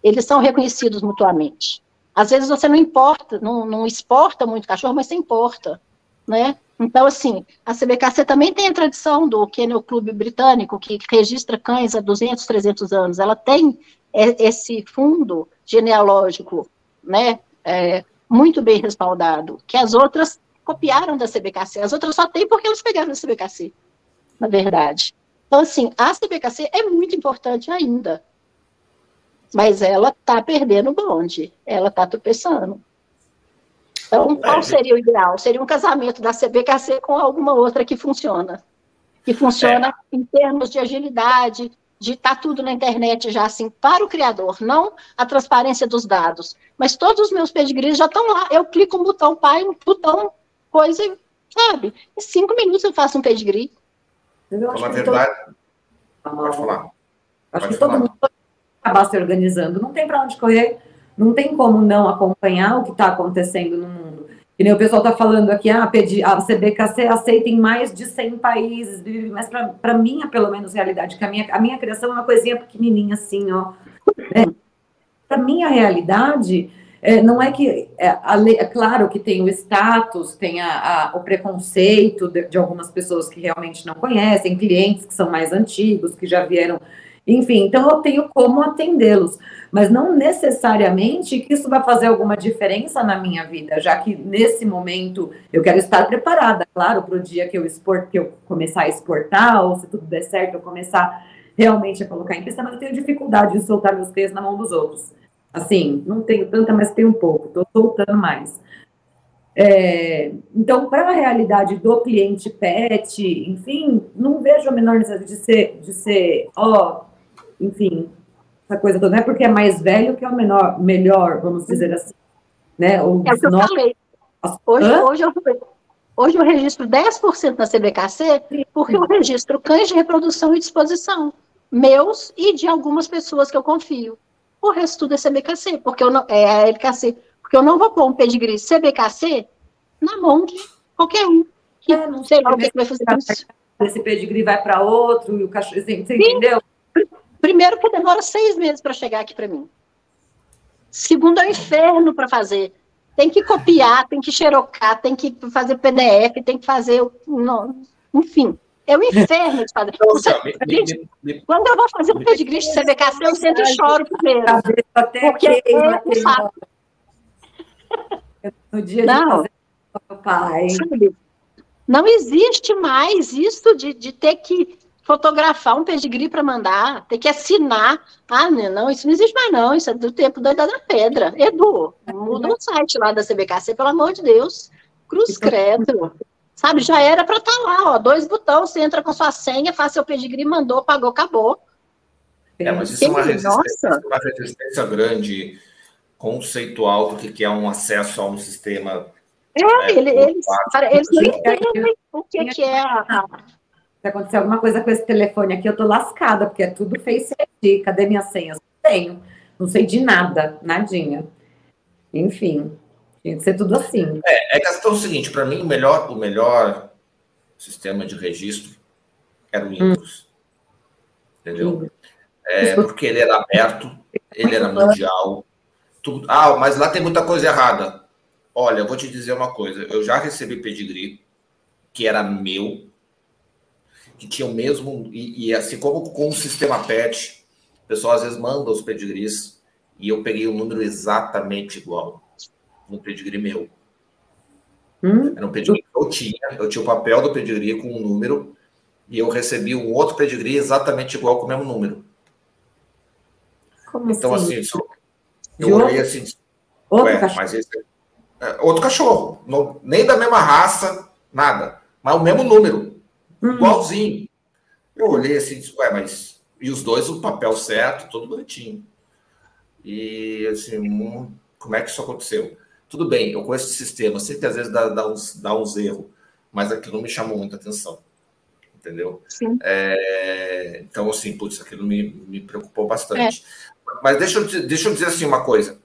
eles são reconhecidos mutuamente. Às vezes você não importa, não, não exporta muito cachorro, mas você importa, né? Então, assim, a CBKC também tem a tradição do Kennel Clube Britânico, que registra cães há 200, 300 anos. Ela tem esse fundo genealógico, né, é, muito bem respaldado, que as outras copiaram da CBKC. As outras só têm porque elas pegaram da CBKC, na verdade. Então, assim, a CBKC é muito importante ainda, mas ela está perdendo o bonde, ela está tropeçando. Então, qual seria o ideal? Seria um casamento da CBKC com alguma outra que funciona. Que funciona é. em termos de agilidade, de estar tá tudo na internet já assim, para o criador, não a transparência dos dados. Mas todos os meus pedigrees já estão lá. Eu clico um botão pai, um botão coisa, sabe? Em cinco minutos eu faço um pedigree. Eu acho verdade. Todo... Pode falar. Acho Pode que falar. todo mundo acabar se organizando. Não tem para onde correr, não tem como não acompanhar o que está acontecendo no mundo. E nem o pessoal está falando aqui, ah, pedi, a CBKC aceita em mais de 100 países, mas para mim, pelo menos, realidade, que a minha, a minha criação é uma coisinha pequenininha assim, ó. É, para mim, a realidade é, não é que é, lei, é, claro que tem o status, tem a, a, o preconceito de, de, algumas pessoas que realmente não conhecem, clientes que são mais antigos, que já vieram, enfim, então eu tenho como atendê-los, mas não necessariamente que isso vai fazer alguma diferença na minha vida, já que nesse momento eu quero estar preparada, claro, para o dia que eu expor, que eu começar a exportar, ou se tudo der certo, eu começar realmente a colocar em pista, mas eu tenho dificuldade de soltar meus pés na mão dos outros. Assim, não tenho tanta, mas tenho um pouco, estou soltando mais. É, então, para a realidade do cliente pet, enfim, não vejo a menor necessidade de ser, de ser, ó, enfim, essa coisa toda. Não é porque é mais velho que é o menor, melhor, vamos dizer assim. Né? É o que eu falei. Hoje, hoje, eu, hoje eu registro 10% na CBKC porque eu registro cães de reprodução e disposição, meus e de algumas pessoas que eu confio o resto tudo é CBKC, porque eu não, é a LKC, porque eu não vou pôr um pedigree CBKC na mão de qualquer um. Que é, não sei lá o que, que vai fazer com isso. Esse pedigree vai para outro e o cachorro, você entendeu? Primeiro que demora seis meses para chegar aqui para mim. Segundo, é um inferno para fazer. Tem que copiar, tem que xerocar, tem que fazer PDF, tem que fazer. Não, enfim. É o inferno de fazer. Então, Você, me, gente, me, me, quando eu vou fazer um pedigree de CBKC, eu sento e choro primeiro. Porque é um saco. No dia não, de fazer pai. Não existe mais isso de, de ter que fotografar um pedigree para mandar, ter que assinar. Ah, não, isso não existe mais, não. Isso é do tempo da Idade da Pedra. Edu, muda o site lá da CBKC, pelo amor de Deus. Cruz credo. Sabe, já era para estar tá lá, ó, dois botões, você entra com sua senha, faz seu pedigree, mandou, pagou, acabou. É, mas isso é uma resistência, uma resistência grande, conceitual, do que é um acesso a um sistema. É, né, ele, eles, eles não entendem o que, que é a, Se acontecer alguma coisa com esse telefone aqui, eu tô lascada, porque é tudo Face ID. Cadê minhas senhas? Não tenho. Não sei de nada, nadinha. Enfim, tinha que ser tudo assim. É, é questão é o seguinte, para mim, o melhor, o melhor sistema de registro era o Windows. Hum. Entendeu? É, porque ele era aberto, ele era mundial. Tudo... Ah, mas lá tem muita coisa errada. Olha, eu vou te dizer uma coisa. Eu já recebi pedigree que era meu, que tinha o mesmo. E, e assim como com o sistema PET, o pessoal às vezes manda os pedigrees e eu peguei o um número exatamente igual. Um pedigree meu. Hum? Era um pedigree que eu tinha. Eu tinha o papel do pedigree com um número e eu recebi um outro pedigree exatamente igual com o mesmo número. Como então, assim, assim eu olhei assim. Outro cachorro. Mas esse, é, outro cachorro. Não, nem da mesma raça, nada. Mas o mesmo número. Uhum. Igualzinho. Eu olhei assim e disse, ué, mas. E os dois, o papel certo, todo bonitinho. E assim, hum, como é que isso aconteceu? Tudo bem, eu conheço esse sistema, sei que às vezes dá, dá, uns, dá uns erros, mas aquilo não me chamou muita atenção. Entendeu? É, então, assim, putz, aquilo me, me preocupou bastante. É. Mas deixa eu, deixa eu dizer assim uma coisa.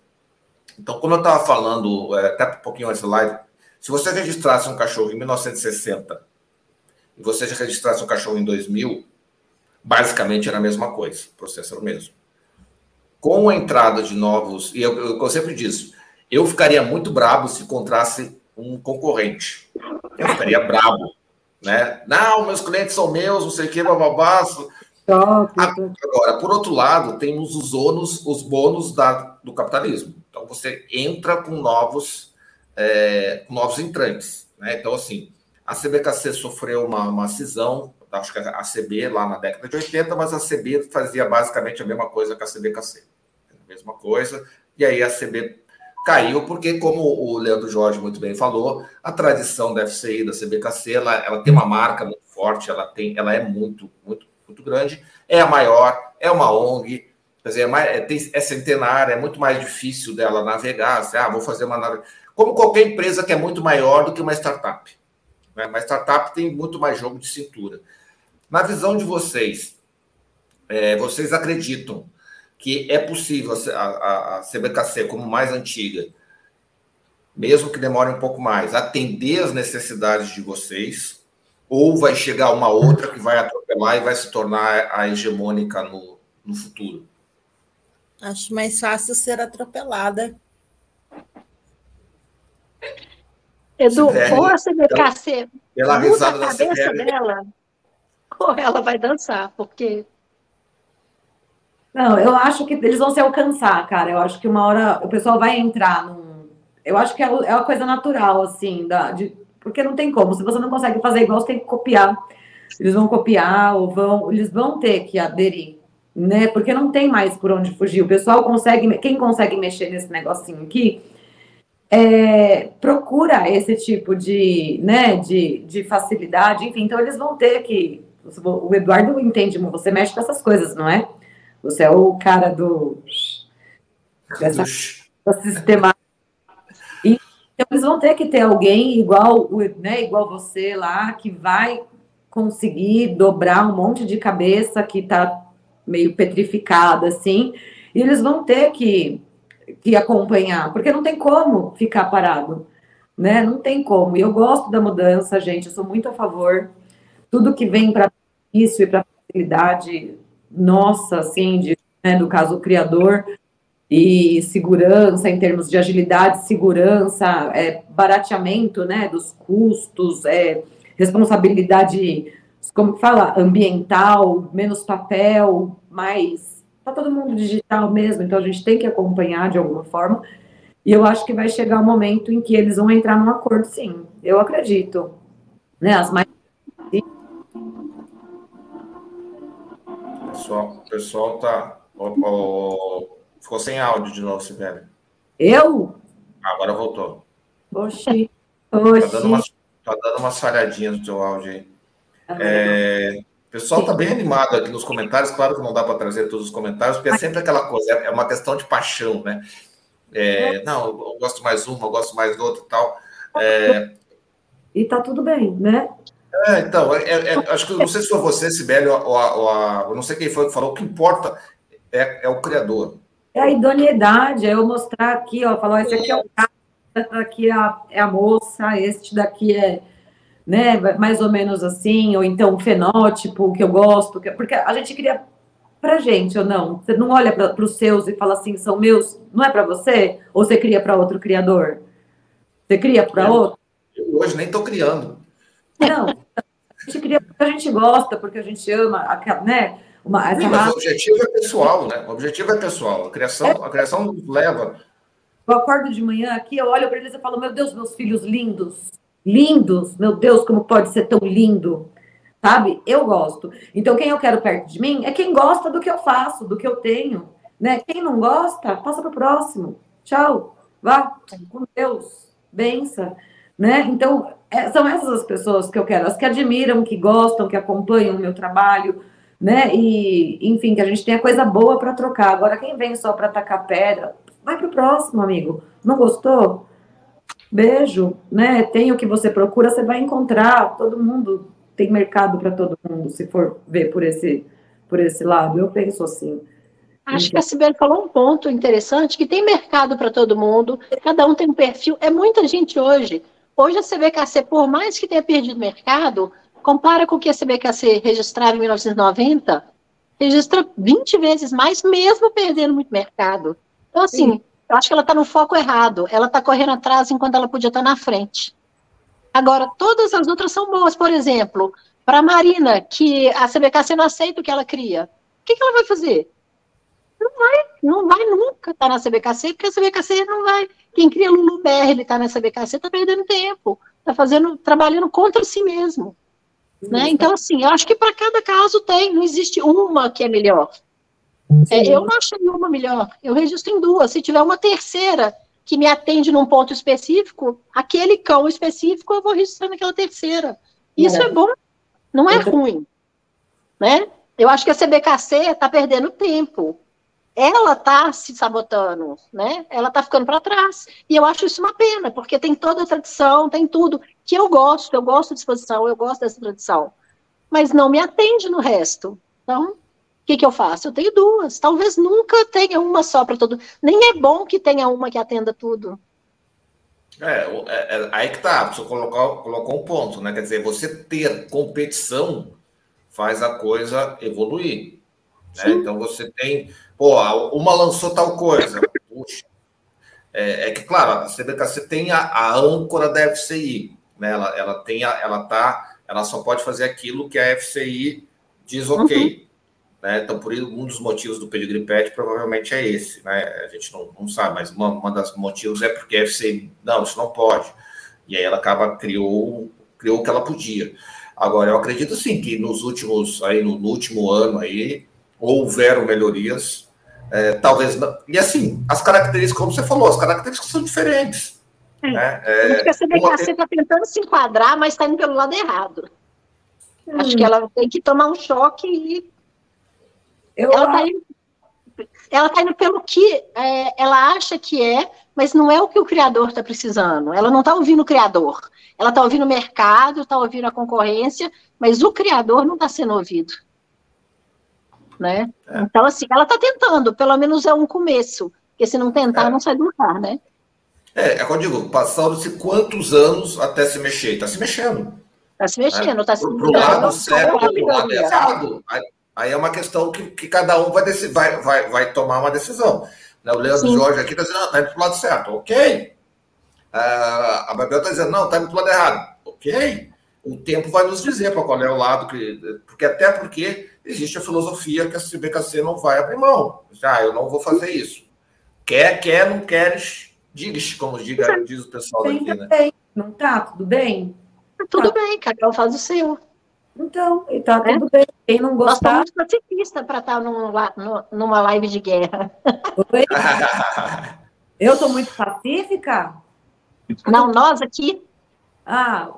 Então, como eu estava falando, é, até um pouquinho antes da live, se você registrasse um cachorro em 1960 e você registrasse um cachorro em 2000, basicamente era a mesma coisa, o processo era o mesmo. Com a entrada de novos, e eu, eu, eu sempre disse, eu ficaria muito bravo se encontrasse um concorrente. Eu ficaria bravo, né? Não, meus clientes são meus, não sei o que, bababá. Agora, por outro lado, temos os ônus, os bônus da, do capitalismo. Então, você entra com novos, é, novos entrantes. Né? Então, assim, a CBKC sofreu uma, uma cisão, acho que a CB lá na década de 80, mas a CB fazia basicamente a mesma coisa que a CBKC. A mesma coisa. E aí a CB caiu, porque, como o Leandro Jorge muito bem falou, a tradição da FCI, da CBKC, ela, ela tem uma marca muito forte, ela, tem, ela é muito, muito muito grande, é a maior, é uma ONG, quer dizer, é, mais, é, é centenária, é muito mais difícil dela navegar. Assim, ah, vou fazer uma Como qualquer empresa que é muito maior do que uma startup. Né? Uma startup tem muito mais jogo de cintura. Na visão de vocês, é, vocês acreditam que é possível a, a, a CBKC, como mais antiga, mesmo que demore um pouco mais, atender as necessidades de vocês, ou vai chegar uma outra que vai atropelar e vai se tornar a hegemônica no, no futuro? Acho mais fácil ser atropelada. Edu, ou a CBKC pela risada a cabeça dela, ou ela vai dançar, porque... Não, eu acho que eles vão se alcançar, cara. Eu acho que uma hora o pessoal vai entrar num... Eu acho que é, é uma coisa natural, assim, da, de, porque não tem como. Se você não consegue fazer igual, você tem que copiar. Eles vão copiar ou vão, eles vão ter que aderir, né? Porque não tem mais por onde fugir. O pessoal consegue, quem consegue mexer nesse negocinho aqui, é, procura esse tipo de, né, de, de facilidade, enfim, então eles vão ter que. O Eduardo entende, você mexe com essas coisas, não é? Você é o cara do. Dessa, do sistema então, eles vão ter que ter alguém igual, né, igual você lá, que vai conseguir dobrar um monte de cabeça que está meio petrificada, assim, e eles vão ter que, que acompanhar, porque não tem como ficar parado, né? Não tem como. E eu gosto da mudança, gente, eu sou muito a favor. Tudo que vem para isso e para facilidade nossa, assim, de, né, do caso o criador, e segurança em termos de agilidade, segurança, é, barateamento né, dos custos, é, responsabilidade, como fala, ambiental, menos papel, mais. Está todo mundo digital mesmo, então a gente tem que acompanhar de alguma forma. E eu acho que vai chegar o um momento em que eles vão entrar num acordo, sim. Eu acredito. Né, as mais. Pessoal, o pessoal tá. Ficou sem áudio de novo, Sibeli. Eu? Agora voltou. Oxi. Oxi. Tá dando umas, tá dando umas falhadinhas no teu áudio aí. Ah, é, pessoal está bem animado aqui nos comentários. Claro que não dá para trazer todos os comentários, porque é sempre aquela coisa, é uma questão de paixão, né? É, não, eu gosto mais uma, eu gosto mais do outro e tal. É, e tá tudo bem, né? É, então, é, é, acho que não sei se foi você, Sibeli, ou, ou, ou, ou não sei quem foi que falou, o que importa é, é o criador. É a idoneidade, é eu mostrar aqui, ó, falar, esse aqui é o cara, aqui é a, é a moça, este daqui é, né, mais ou menos assim, ou então o fenótipo que eu gosto, porque a gente cria pra gente ou não? Você não olha para os seus e fala assim, são meus, não é para você? Ou você cria para outro criador? Você cria para outro? Eu hoje nem estou criando. Não, a gente cria porque a gente gosta, porque a gente ama, né? Uma, essa Sim, mas o objetivo é pessoal, né? O objetivo é pessoal. A criação, é. a criação leva. Eu acordo de manhã aqui, eu olho para eles e falo, meu Deus, meus filhos lindos, lindos, meu Deus, como pode ser tão lindo, sabe? Eu gosto. Então, quem eu quero perto de mim é quem gosta do que eu faço, do que eu tenho, né? Quem não gosta, passa para o próximo. Tchau, vá com Deus, bença, né? Então, é, são essas as pessoas que eu quero, as que admiram, que gostam, que acompanham o meu trabalho, né? E, enfim, que a gente tenha coisa boa para trocar. Agora, quem vem só para tacar pedra, vai para o próximo, amigo. Não gostou? Beijo, né? Tem o que você procura, você vai encontrar. Todo mundo tem mercado para todo mundo, se for ver por esse, por esse lado. Eu penso assim. Acho que a Sibeli falou um ponto interessante, que tem mercado para todo mundo, cada um tem um perfil. É muita gente hoje. Hoje a CBKC, por mais que tenha perdido mercado, compara com o que a CBKC registrava em 1990, registra 20 vezes mais, mesmo perdendo muito mercado. Então, assim, Sim. Eu acho que ela está no foco errado. Ela está correndo atrás enquanto ela podia estar tá na frente. Agora, todas as outras são boas. Por exemplo, para a Marina, que a CBKC não aceita o que ela cria, o que, que ela vai fazer? Não vai, não vai nunca estar tá na CBKC, porque a CBKC não vai. Quem cria Lulu BR está na CBKC está perdendo tempo, está fazendo, trabalhando contra si mesmo. Né? Então, assim, eu acho que para cada caso tem, não existe uma que é melhor. É, eu não acho nenhuma melhor, eu registro em duas. Se tiver uma terceira que me atende num ponto específico, aquele cão específico eu vou registrar naquela terceira. Isso é, é bom, não é ruim. Né? Eu acho que a CBKC está perdendo tempo. Ela está se sabotando, né? Ela está ficando para trás. E eu acho isso uma pena, porque tem toda a tradição, tem tudo que eu gosto, eu gosto de exposição, eu gosto dessa tradição, mas não me atende no resto. Então, o que, que eu faço? Eu tenho duas. Talvez nunca tenha uma só para todo. Nem é bom que tenha uma que atenda tudo. É, é, é aí que tá, você colocou, colocou um ponto, né? Quer dizer, você ter competição faz a coisa evoluir. Né? Então você tem, pô, uma lançou tal coisa. Puxa. É, é que, claro, a CBKC tem a, a âncora da FCI, né? Ela, ela tem, a, ela tá, ela só pode fazer aquilo que a FCI diz ok. Uhum. Né? Então, por isso, um dos motivos do pedigree pet provavelmente é esse, né? A gente não, não sabe, mas uma, uma das motivos é porque a FCI, não, isso não pode. E aí ela acaba, criou, criou o que ela podia. Agora, eu acredito sim que nos últimos, aí no, no último ano aí, houveram melhorias, é, talvez, e assim, as características, como você falou, as características são diferentes. É. Né? É, Acho que a está tentando se enquadrar, mas está indo pelo lado errado. Hum. Acho que ela tem que tomar um choque e. Eu ela está indo, ela tá indo pelo que é, ela acha que é, mas não é o que o criador está precisando. Ela não está ouvindo o criador. Ela está ouvindo o mercado, está ouvindo a concorrência, mas o criador não está sendo ouvido. Né? É. Então, assim, ela está tentando, pelo menos é um começo. Porque se não tentar, é. não sai do lugar, né? É, é como eu digo, passaram-se quantos anos até se mexer? Está se mexendo. Está se mexendo, está é. se Para o lado certo, para o lado errado. Aí, aí, é uma questão que, que cada um vai, vai, vai, vai tomar uma decisão. Né, o Leandro Sim. Jorge aqui está dizendo, está indo para o lado certo, ok. Uh, a Babel está dizendo, não, está indo para o lado errado, ok. O tempo vai nos dizer para qual é o lado, que, porque até porque existe a filosofia que a CBKC não vai abrir mão. Ah, eu não vou fazer isso. Quer, quer, não queres, diz, como diga, diz o pessoal daqui, né? Bem. Não tá tudo bem? Tá tudo tá. bem, cada um faz o seu. Então, e tá é? tudo bem. Quem não gostar. Nós somos pacifistas para estar numa, numa live de guerra. Oi? Eu tô muito pacífica? Não, nós aqui. Ah,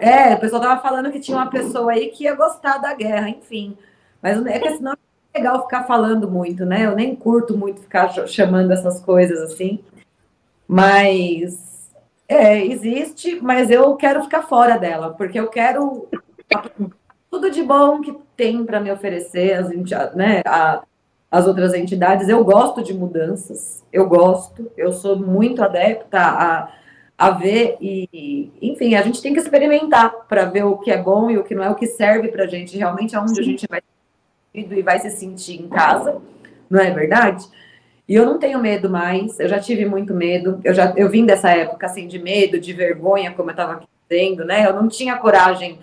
é, o pessoal tava falando que tinha uma pessoa aí que ia gostar da guerra, enfim. Mas é que senão é legal ficar falando muito, né? Eu nem curto muito ficar chamando essas coisas assim. Mas é, existe, mas eu quero ficar fora dela, porque eu quero tudo de bom que tem para me oferecer as, né, a, as outras entidades. Eu gosto de mudanças, eu gosto, eu sou muito adepta a, a ver e, enfim, a gente tem que experimentar para ver o que é bom e o que não é, o que serve para a gente, realmente aonde Sim. a gente vai e vai se sentir em casa, não é verdade? E eu não tenho medo mais, eu já tive muito medo, eu já eu vim dessa época assim de medo, de vergonha, como eu estava dizendo, né? Eu não tinha coragem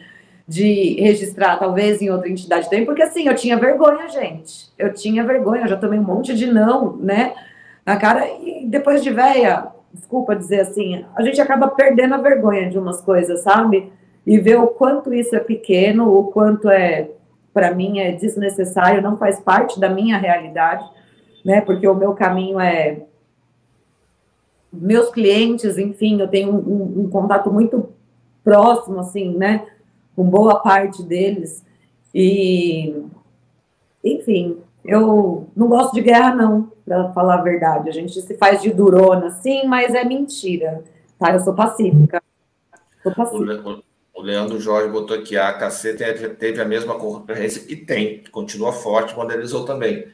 de registrar, talvez em outra entidade também, porque assim, eu tinha vergonha, gente. Eu tinha vergonha, eu já tomei um monte de não, né? Na cara, e depois de véia, desculpa dizer assim, a gente acaba perdendo a vergonha de umas coisas, sabe? E ver o quanto isso é pequeno, o quanto é, para mim, é desnecessário, não faz parte da minha realidade, né? Porque o meu caminho é. Meus clientes, enfim, eu tenho um, um, um contato muito próximo, assim, né? Com boa parte deles. E, enfim, eu não gosto de guerra, não, para falar a verdade. A gente se faz de durona, sim, mas é mentira. Tá? Eu sou pacífica. Sou pacífica. O Leandro Jorge botou aqui, a AKC teve a mesma concorrência e tem, continua forte, modernizou também.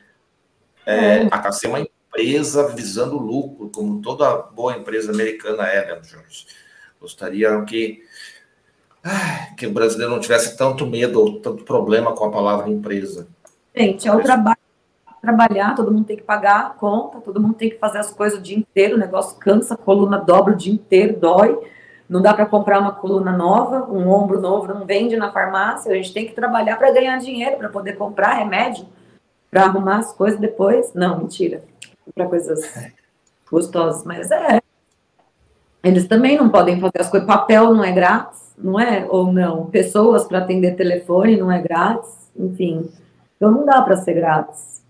É, é. A AKC é uma empresa visando lucro, como toda boa empresa americana é, Leandro Jorge. Gostaria que que o brasileiro não tivesse tanto medo ou tanto problema com a palavra empresa. Gente, é o trabalho trabalhar, todo mundo tem que pagar a conta, todo mundo tem que fazer as coisas o dia inteiro, o negócio cansa, a coluna dobra o dia inteiro, dói. Não dá para comprar uma coluna nova, um ombro novo, não vende na farmácia. A gente tem que trabalhar para ganhar dinheiro, para poder comprar remédio, para arrumar as coisas depois. Não, mentira. Para coisas gostosas, mas é. Eles também não podem fazer as coisas. Papel não é grátis não é? Ou não? Pessoas para atender telefone não é grátis, enfim. Então não dá para ser grátis.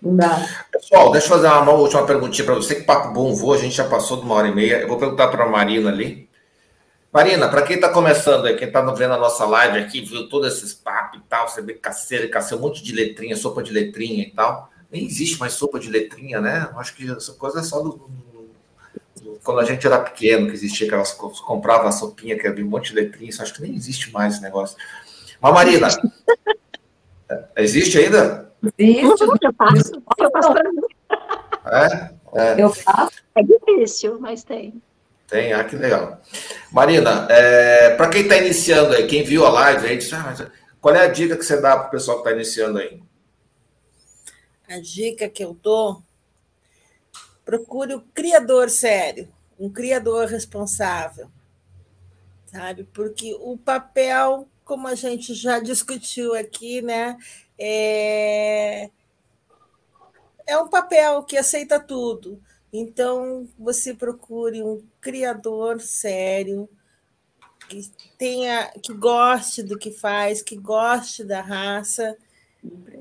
Não dá. Pessoal, deixa eu fazer uma última perguntinha para você. Que papo bom vou, a gente já passou de uma hora e meia. Eu vou perguntar para a Marina ali. Marina, para quem está começando aí, quem está vendo a nossa live aqui, viu todos esses papos e tal, você vê caceira, caceira, um monte de letrinha, sopa de letrinha e tal. Nem existe mais sopa de letrinha, né? Acho que essa coisa é só do, quando a gente era pequeno, que existia aquelas comprava a sopinha, que havia um monte de letrinhas, acho que nem existe mais esse negócio. Mas, Marina, existe ainda? Existe, eu faço. Eu faço é, é. Eu faço. É difícil, mas tem. Tem, ah, que legal. Marina, é, para quem está iniciando aí, quem viu a live aí, disse, ah, qual é a dica que você dá para o pessoal que está iniciando aí? A dica que eu dou procure o criador sério, um criador responsável, sabe? Porque o papel, como a gente já discutiu aqui, né, é, é um papel que aceita tudo. Então, você procure um criador sério, que tenha, que goste do que faz, que goste da raça,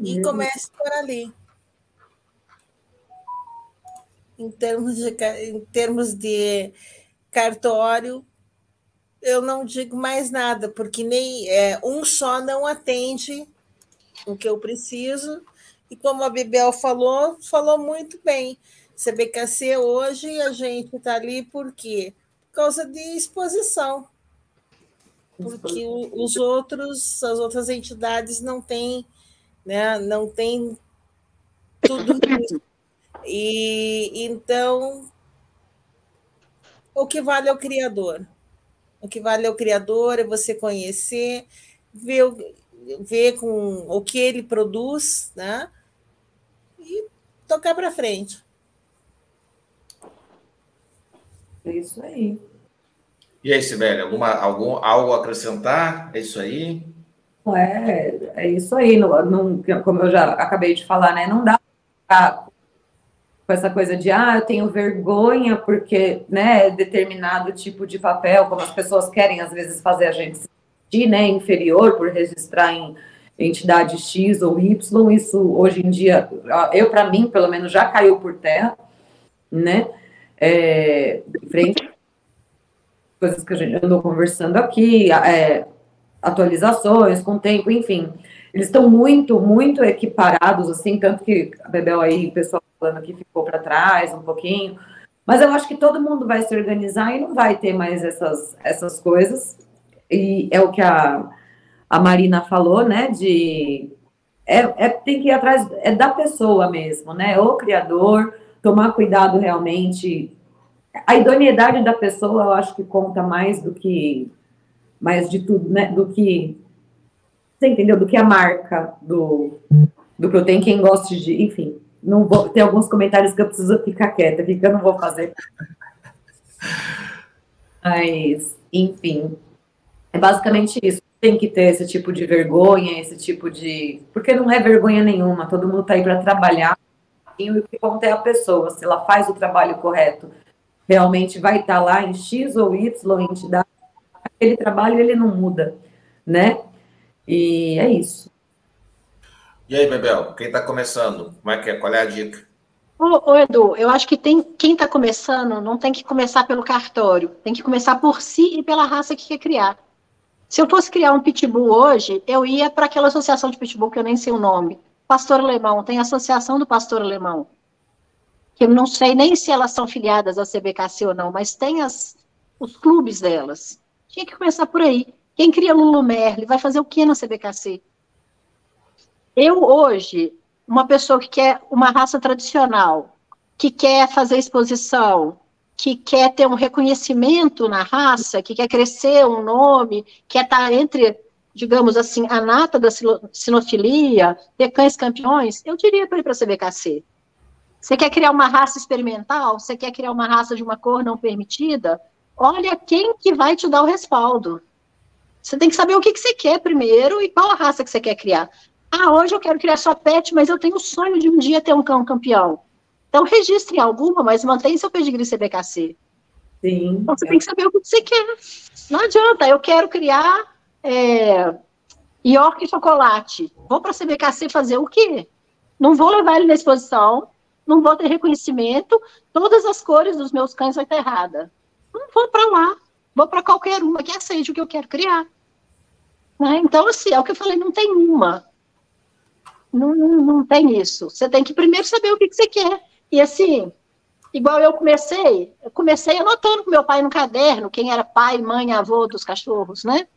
e comece por ali em termos de, em termos de cartório, eu não digo mais nada, porque nem é, um só não atende o que eu preciso. E como a Bibel falou, falou muito bem. CBKC hoje a gente está ali por quê? Por causa de exposição. Porque os outros, as outras entidades não têm, né, não têm tudo isso e então o que vale é o criador. O que vale é o criador, é você conhecer, ver, ver com o que ele produz, né? E tocar para frente. É isso aí. E aí, Sibeli, alguma, algum, algo a acrescentar? É isso aí? É, é isso aí. Não, não, como eu já acabei de falar, né? Não dá para com essa coisa de ah, eu tenho vergonha porque, né, determinado tipo de papel, como as pessoas querem às vezes fazer a gente sentir, né, inferior por registrar em entidade X ou Y, isso hoje em dia, eu para mim, pelo menos já caiu por terra, né? É, frente coisas que a gente andou conversando aqui, é, atualizações com o tempo, enfim. Eles estão muito, muito equiparados, assim, tanto que a Bebel aí, pessoal falando que ficou para trás um pouquinho. Mas eu acho que todo mundo vai se organizar e não vai ter mais essas, essas coisas. E é o que a, a Marina falou, né, de é, é, tem que ir atrás, é da pessoa mesmo, né, o criador, tomar cuidado realmente, a idoneidade da pessoa eu acho que conta mais do que, mais de tudo, né, do que, você entendeu, do que a marca do, do que eu tenho, quem gosta de, enfim, não vou, tem alguns comentários que eu preciso ficar quieta, que eu não vou fazer. Mas, enfim, é basicamente isso. Tem que ter esse tipo de vergonha, esse tipo de. Porque não é vergonha nenhuma, todo mundo está aí para trabalhar. E o que conta é a pessoa, se ela faz o trabalho correto, realmente vai estar tá lá em X ou Y entidade, aquele trabalho ele não muda, né? E é isso. E aí, Bebel, quem está começando? Como é que é? Qual é a dica? Ô, ô, Edu, eu acho que tem quem está começando não tem que começar pelo cartório, tem que começar por si e pela raça que quer criar. Se eu fosse criar um pitbull hoje, eu ia para aquela associação de pitbull que eu nem sei o nome. Pastor Alemão, tem a Associação do Pastor Alemão. Que eu não sei nem se elas são filiadas à CBKC ou não, mas tem as, os clubes delas. Tinha que começar por aí. Quem cria Lulu Merle vai fazer o que na CBKC? Eu hoje uma pessoa que quer uma raça tradicional, que quer fazer exposição, que quer ter um reconhecimento na raça, que quer crescer um nome, quer estar entre, digamos assim, a nata da sinofilia, ter cães campeões, eu diria para ir para a CBKC. Você quer criar uma raça experimental? Você quer criar uma raça de uma cor não permitida? Olha quem que vai te dar o respaldo. Você tem que saber o que, que você quer primeiro e qual a raça que você quer criar. Ah, hoje eu quero criar só pet, mas eu tenho o sonho de um dia ter um cão campeão. Então, registre alguma, mas mantenha seu pedigree CBKC. Sim. Então, você tem que saber o que você quer. Não adianta, eu quero criar é, York chocolate. Vou para a CBKC fazer o quê? Não vou levar ele na exposição, não vou ter reconhecimento, todas as cores dos meus cães vão estar erradas. Não vou para lá, vou para qualquer uma que aceite o que eu quero criar. Né? Então, assim, é o que eu falei, não tem uma. Não, não, não tem isso. Você tem que primeiro saber o que, que você quer. E assim, igual eu comecei, eu comecei anotando com meu pai no caderno quem era pai, mãe, avô dos cachorros, né?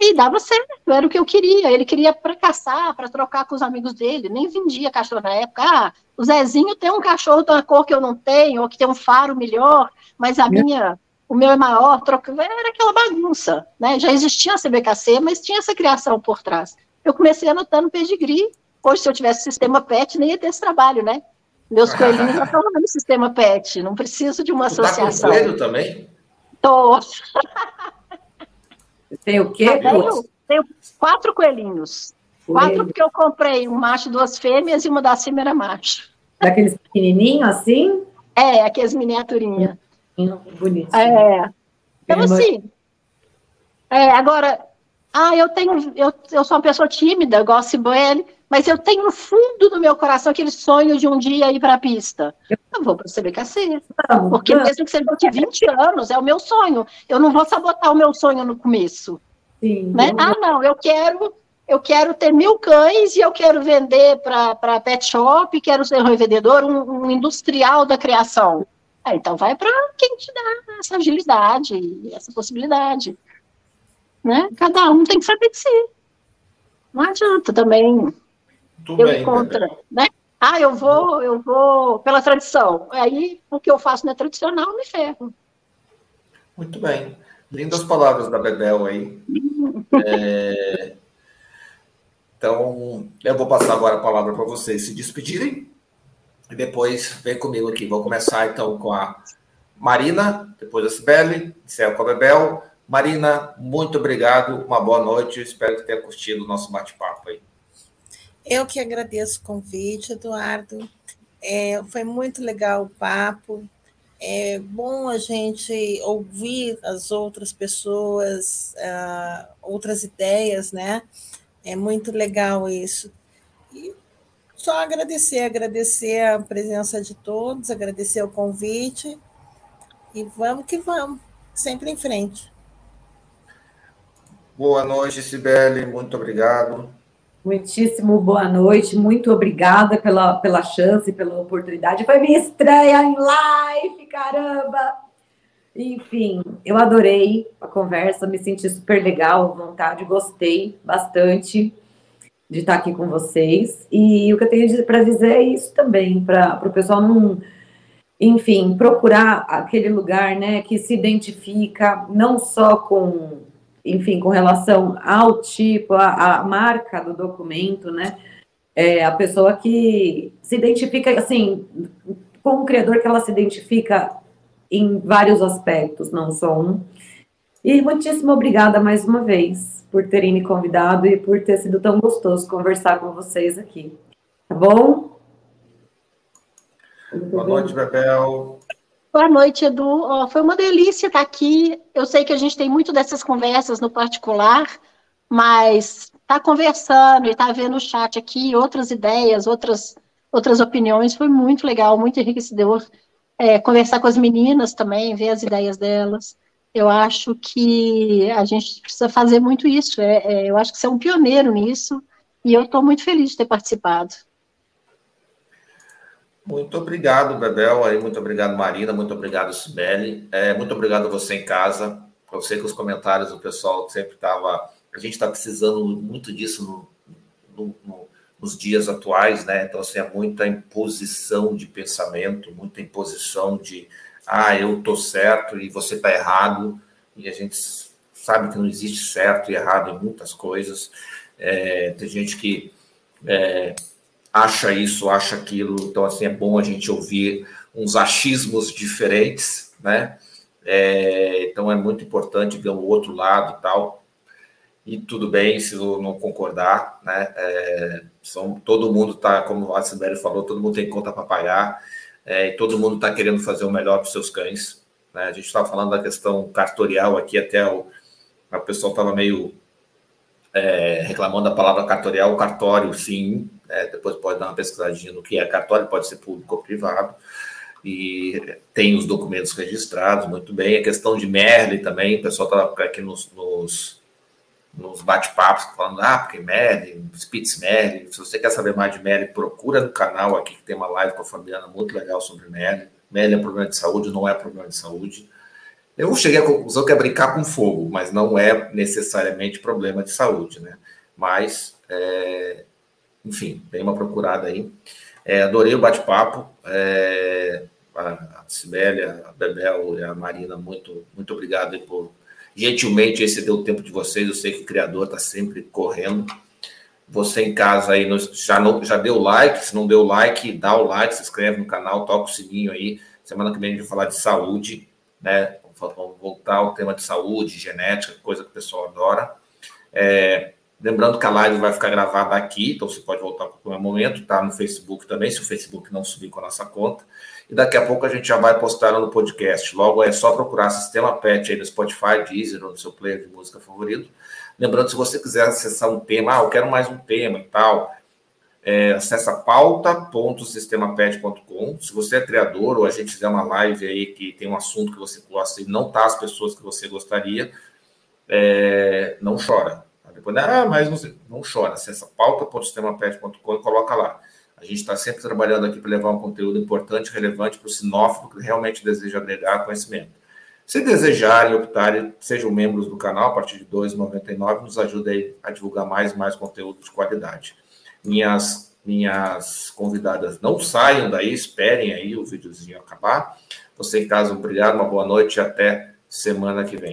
E dava certo, era o que eu queria. Ele queria para caçar, para trocar com os amigos dele. Nem vendia cachorro na época. Ah, o Zezinho tem um cachorro de uma cor que eu não tenho, ou que tem um faro melhor, mas a minha, o meu é maior. Troca... Era aquela bagunça, né? Já existia a CBKC, mas tinha essa criação por trás eu comecei anotando pedigree. Hoje, se eu tivesse sistema PET, nem ia ter esse trabalho, né? Meus coelhinhos já estão no sistema PET, não preciso de uma tu associação. Tá com coelho também? Tô. Tem o quê? Tenho, tenho quatro coelhinhos. Coelho. Quatro porque eu comprei um macho, duas fêmeas e uma da cima era macho. Daqueles pequenininhos assim? É, aqueles miniaturinha. Bonito. É. Então, assim, é, agora, ah, eu tenho, eu, eu sou uma pessoa tímida, eu gosto de Boele, mas eu tenho no fundo do meu coração aquele sonho de um dia ir para a pista. Eu vou para o CBKC. Porque mesmo que seja daqui 20 anos, é o meu sonho. Eu não vou sabotar o meu sonho no começo. Sim, né? Ah, não, eu quero, eu quero ter mil cães e eu quero vender para pet shop, quero ser um revendedor, um, um industrial da criação. Ah, então vai para quem te dá essa agilidade, essa possibilidade. Né? Cada um tem que saber de si. Não adianta também Tudo eu bem, contra, né? Ah, eu vou, eu vou pela tradição. Aí o que eu faço não é tradicional, me ferro. Muito bem. Lindas palavras da Bebel aí. É... Então, eu vou passar agora a palavra para vocês se despedirem. E depois vem comigo aqui. Vou começar então com a Marina, depois a Sibeli, encerro com a Bebel, Marina, muito obrigado, uma boa noite, espero que tenha curtido o nosso bate-papo aí. Eu que agradeço o convite, Eduardo. É, foi muito legal o papo. É bom a gente ouvir as outras pessoas, uh, outras ideias, né? É muito legal isso. E só agradecer, agradecer a presença de todos, agradecer o convite e vamos que vamos, sempre em frente. Boa noite, Sibeli, muito obrigado. Muitíssimo boa noite, muito obrigada pela, pela chance, pela oportunidade. Foi minha estreia em live, caramba! Enfim, eu adorei a conversa, me senti super legal, vontade, gostei bastante de estar aqui com vocês. E o que eu tenho para dizer é isso também, para o pessoal não, enfim, procurar aquele lugar, né, que se identifica não só com, enfim, com relação ao tipo, a marca do documento, né, é a pessoa que se identifica, assim, com o criador que ela se identifica em vários aspectos, não só um. E muitíssimo obrigada mais uma vez por terem me convidado e por ter sido tão gostoso conversar com vocês aqui. Tá bom? Boa noite, Bebel. Boa noite, Edu. Oh, foi uma delícia estar aqui. Eu sei que a gente tem muito dessas conversas no particular, mas estar tá conversando e estar tá vendo o chat aqui, outras ideias, outras, outras opiniões, foi muito legal, muito enriquecedor é, conversar com as meninas também, ver as ideias delas. Eu acho que a gente precisa fazer muito isso. É, é, eu acho que você é um pioneiro nisso e eu estou muito feliz de ter participado. Muito obrigado, Bebel. Aí, muito obrigado, Marina. Muito obrigado, Sibeli. É, muito obrigado a você em casa. Eu sei que os comentários do pessoal sempre estava. A gente está precisando muito disso no, no, no nos dias atuais, né? Então, assim, é muita imposição de pensamento, muita imposição de, ah, eu tô certo e você tá errado, e a gente sabe que não existe certo e errado em muitas coisas. É, tem gente que é, acha isso, acha aquilo, então, assim, é bom a gente ouvir uns achismos diferentes, né? É, então, é muito importante ver o outro lado e tal e tudo bem se eu não concordar, né? É, são, todo mundo está, como a Sibeli falou, todo mundo tem conta para pagar é, todo mundo está querendo fazer o melhor para os seus cães. Né? A gente estava falando da questão cartorial aqui, até o a pessoa estava meio é, reclamando da palavra cartorial, cartório, sim, é, depois pode dar uma pesquisadinha no que é cartório, pode ser público ou privado, e tem os documentos registrados, muito bem. A questão de Merle também, o pessoal estava aqui nos, nos nos bate-papos falando, ah, porque Merlin, Spitz Merlin, se você quer saber mais de Merlin, procura no canal aqui que tem uma live com a Fabiana muito legal sobre Merlin. Merlin é problema de saúde, não é problema de saúde. Eu cheguei à conclusão que é brincar com fogo, mas não é necessariamente problema de saúde, né? Mas, é, enfim, dei uma procurada aí. É, adorei o bate-papo. É, a Sibélia, a Bebel e a Marina, muito, muito obrigado por gentilmente excedeu o tempo de vocês. Eu sei que o criador está sempre correndo. Você em casa aí já, não, já deu like, se não deu like, dá o like, se inscreve no canal, toca o sininho aí. Semana que vem a gente vai falar de saúde, né? Vamos voltar ao tema de saúde, genética, coisa que o pessoal adora. É, lembrando que a live vai ficar gravada aqui, então você pode voltar a qualquer momento, tá no Facebook também, se o Facebook não subir com a nossa conta e daqui a pouco a gente já vai postar no podcast. Logo é só procurar Sistema Pet aí no Spotify, Deezer ou no seu player de música favorito. Lembrando, se você quiser acessar um tema, ah, eu quero mais um tema e tal, é, acessa pauta.sistemapet.com. Se você é criador ou a gente fizer uma live aí que tem um assunto que você gosta e não tá as pessoas que você gostaria, é, não chora. Depois, ah, mas não, não chora. Acessa pauta.sistemapet.com e coloca lá. A gente está sempre trabalhando aqui para levar um conteúdo importante, relevante para o sinófilo que realmente deseja agregar conhecimento. Se desejarem, optarem, sejam membros do canal a partir de R$ 2,99, nos ajude a divulgar mais e mais conteúdo de qualidade. Minhas, minhas convidadas não saiam daí, esperem aí o videozinho acabar. Você em casa, obrigado, uma boa noite e até semana que vem.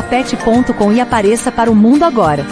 sistemapet.com e apareça para o mundo agora.